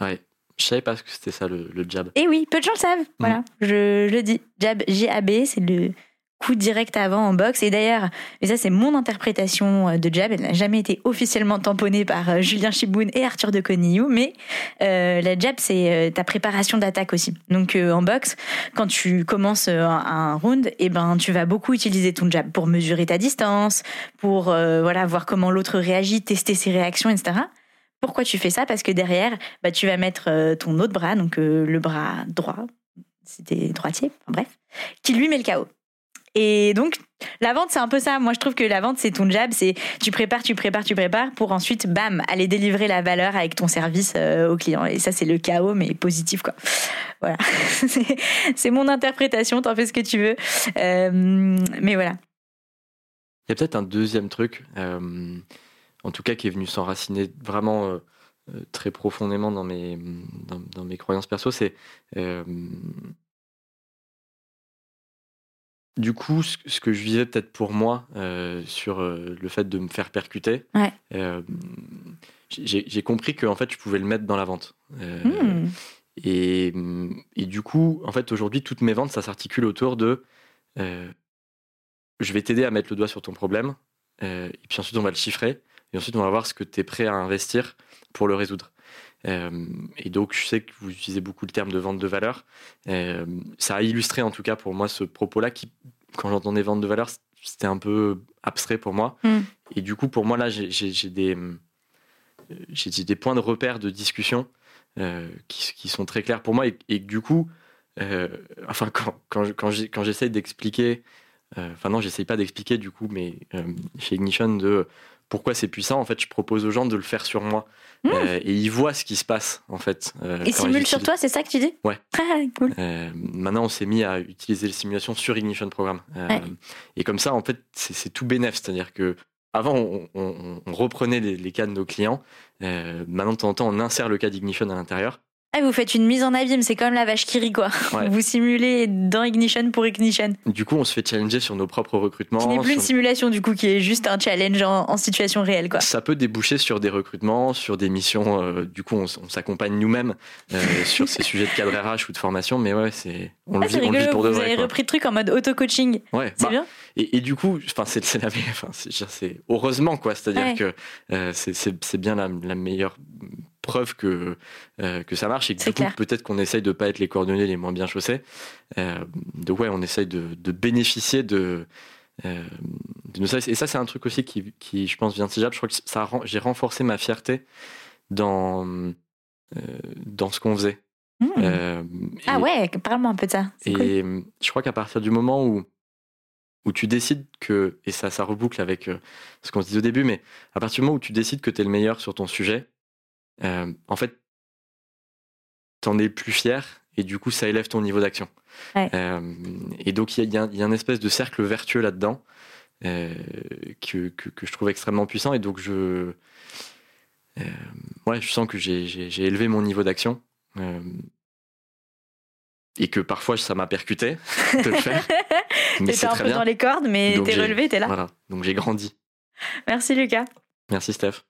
ouais. Je savais pas que c'était ça le, le jab. Et oui, peu de gens le savent. Voilà, je, je le dis. Jab, J-A-B, c'est le coup direct avant en boxe. Et d'ailleurs, et ça c'est mon interprétation euh, de jab, elle n'a jamais été officiellement tamponnée par euh, Julien Chiboun et Arthur de Conillou, mais euh, la jab c'est euh, ta préparation d'attaque aussi. Donc euh, en boxe, quand tu commences un, un round, et ben tu vas beaucoup utiliser ton jab pour mesurer ta distance, pour euh, voilà voir comment l'autre réagit, tester ses réactions, etc. Pourquoi tu fais ça? Parce que derrière, bah, tu vas mettre euh, ton autre bras, donc euh, le bras droit, t'es droitier, enfin, bref, qui lui met le KO. Et donc, la vente, c'est un peu ça. Moi, je trouve que la vente, c'est ton jab, c'est tu prépares, tu prépares, tu prépares pour ensuite, bam, aller délivrer la valeur avec ton service euh, au client. Et ça, c'est le KO, mais positif, quoi. Voilà. C'est- mon interprétation, t'en fais ce que tu veux. Mais voilà. Il y a peut-être un deuxième truc, en tout cas qui est venu s'enraciner vraiment euh, euh, très profondément dans mes, dans, dans mes croyances perso, c'est euh, du coup ce, ce que je visais peut-être pour moi euh, sur le fait de me faire percuter. Ouais. j'ai compris que en fait je pouvais le mettre dans la vente. Hmm. et, et du coup, en fait, aujourd'hui, toutes mes ventes, ça s'articule autour de je vais t'aider à mettre le doigt sur ton problème, et puis ensuite on va le chiffrer, et ensuite on va voir ce que tu es prêt à investir pour le résoudre. Euh, et donc, je sais que vous utilisez beaucoup le terme de vente de valeur. Euh, ça a illustré en tout cas pour moi ce propos-là qui, quand j'entendais vente de valeur, c'était un peu abstrait pour moi. Mm. Et du coup, pour moi, là, j'ai des, des points de repère de discussion euh, qui, qui sont très clairs pour moi. Et, du coup, enfin, quand, quand, j'essaie d'expliquer, enfin, non, j'essaye pas d'expliquer du coup, mais chez Ignition, de pourquoi c'est puissant, en fait, je propose aux gens de le faire sur moi. Mm. Euh, et ils voient ce qui se passe, en fait. euh, Et quand simule sur toi, c'est ça que tu dis? Ouais. Ah, cool. Euh, maintenant, on s'est mis à utiliser les simulations sur Ignition Programme. Euh, Ouais. Et comme ça, en fait, c'est tout bénef. C'est-à-dire que avant, on, on- on reprenait les, les cas de nos clients. Euh, maintenant, de temps en temps, on insère le cas d'Ignition à l'intérieur. Ah, vous faites une mise en abîme, c'est comme la vache qui rit, quoi. Ouais. Vous simulez dans Ignition pour Ignition. Du coup, on se fait challenger sur nos propres recrutements. Qui n'est plus une sur- simulation, du coup, qui est juste un challenge en, en situation réelle, quoi. Ça peut déboucher sur des recrutements, sur des missions. euh, du coup, on, on s'accompagne nous-mêmes euh, sur ces sujets de cadre RH ou de formation. Mais ouais, c'est on, Ah, le vit, on le vit rigolo, pour de vous vrai. avez quoi. repris le truc en mode auto-coaching. Ouais, C'est bah, bien Et, et du coup, c'est heureusement quoi. C'est-à-dire Ouais. que euh, c'est bien la, la meilleure preuve que euh, que ça marche et que du coup peut-être qu'on essaye de pas être les cordonniers les moins bien chaussés. Euh, donc ouais, on essaye de, de bénéficier de euh, de nos services. Et ça, c'est un truc aussi qui, qui, je pense, vient de. Je crois que ça, j'ai renforcé ma fierté dans dans ce qu'on faisait. Hmm. Ah et- ouais, parle-moi un peu de ça. Et cool. je crois qu'à partir du moment où, où tu décides que, et ça, ça reboucle avec ce qu'on se dit au début, mais à partir du moment où tu décides que tu es le meilleur sur ton sujet, euh, en fait, t'en es plus fier et du coup, ça élève ton niveau d'action. Ouais. Euh, et donc, il y a, y y un espèce de cercle vertueux là-dedans euh, que, que, que je trouve extrêmement puissant et donc je. ouais, je sens que j'ai- élevé mon niveau d'action. et que parfois ça m'a percuté de le faire. T'étais un très peu bien. dans les cordes, mais t'es relevé, t'es là. Voilà, donc j'ai grandi. Merci Lucas. Merci Steph.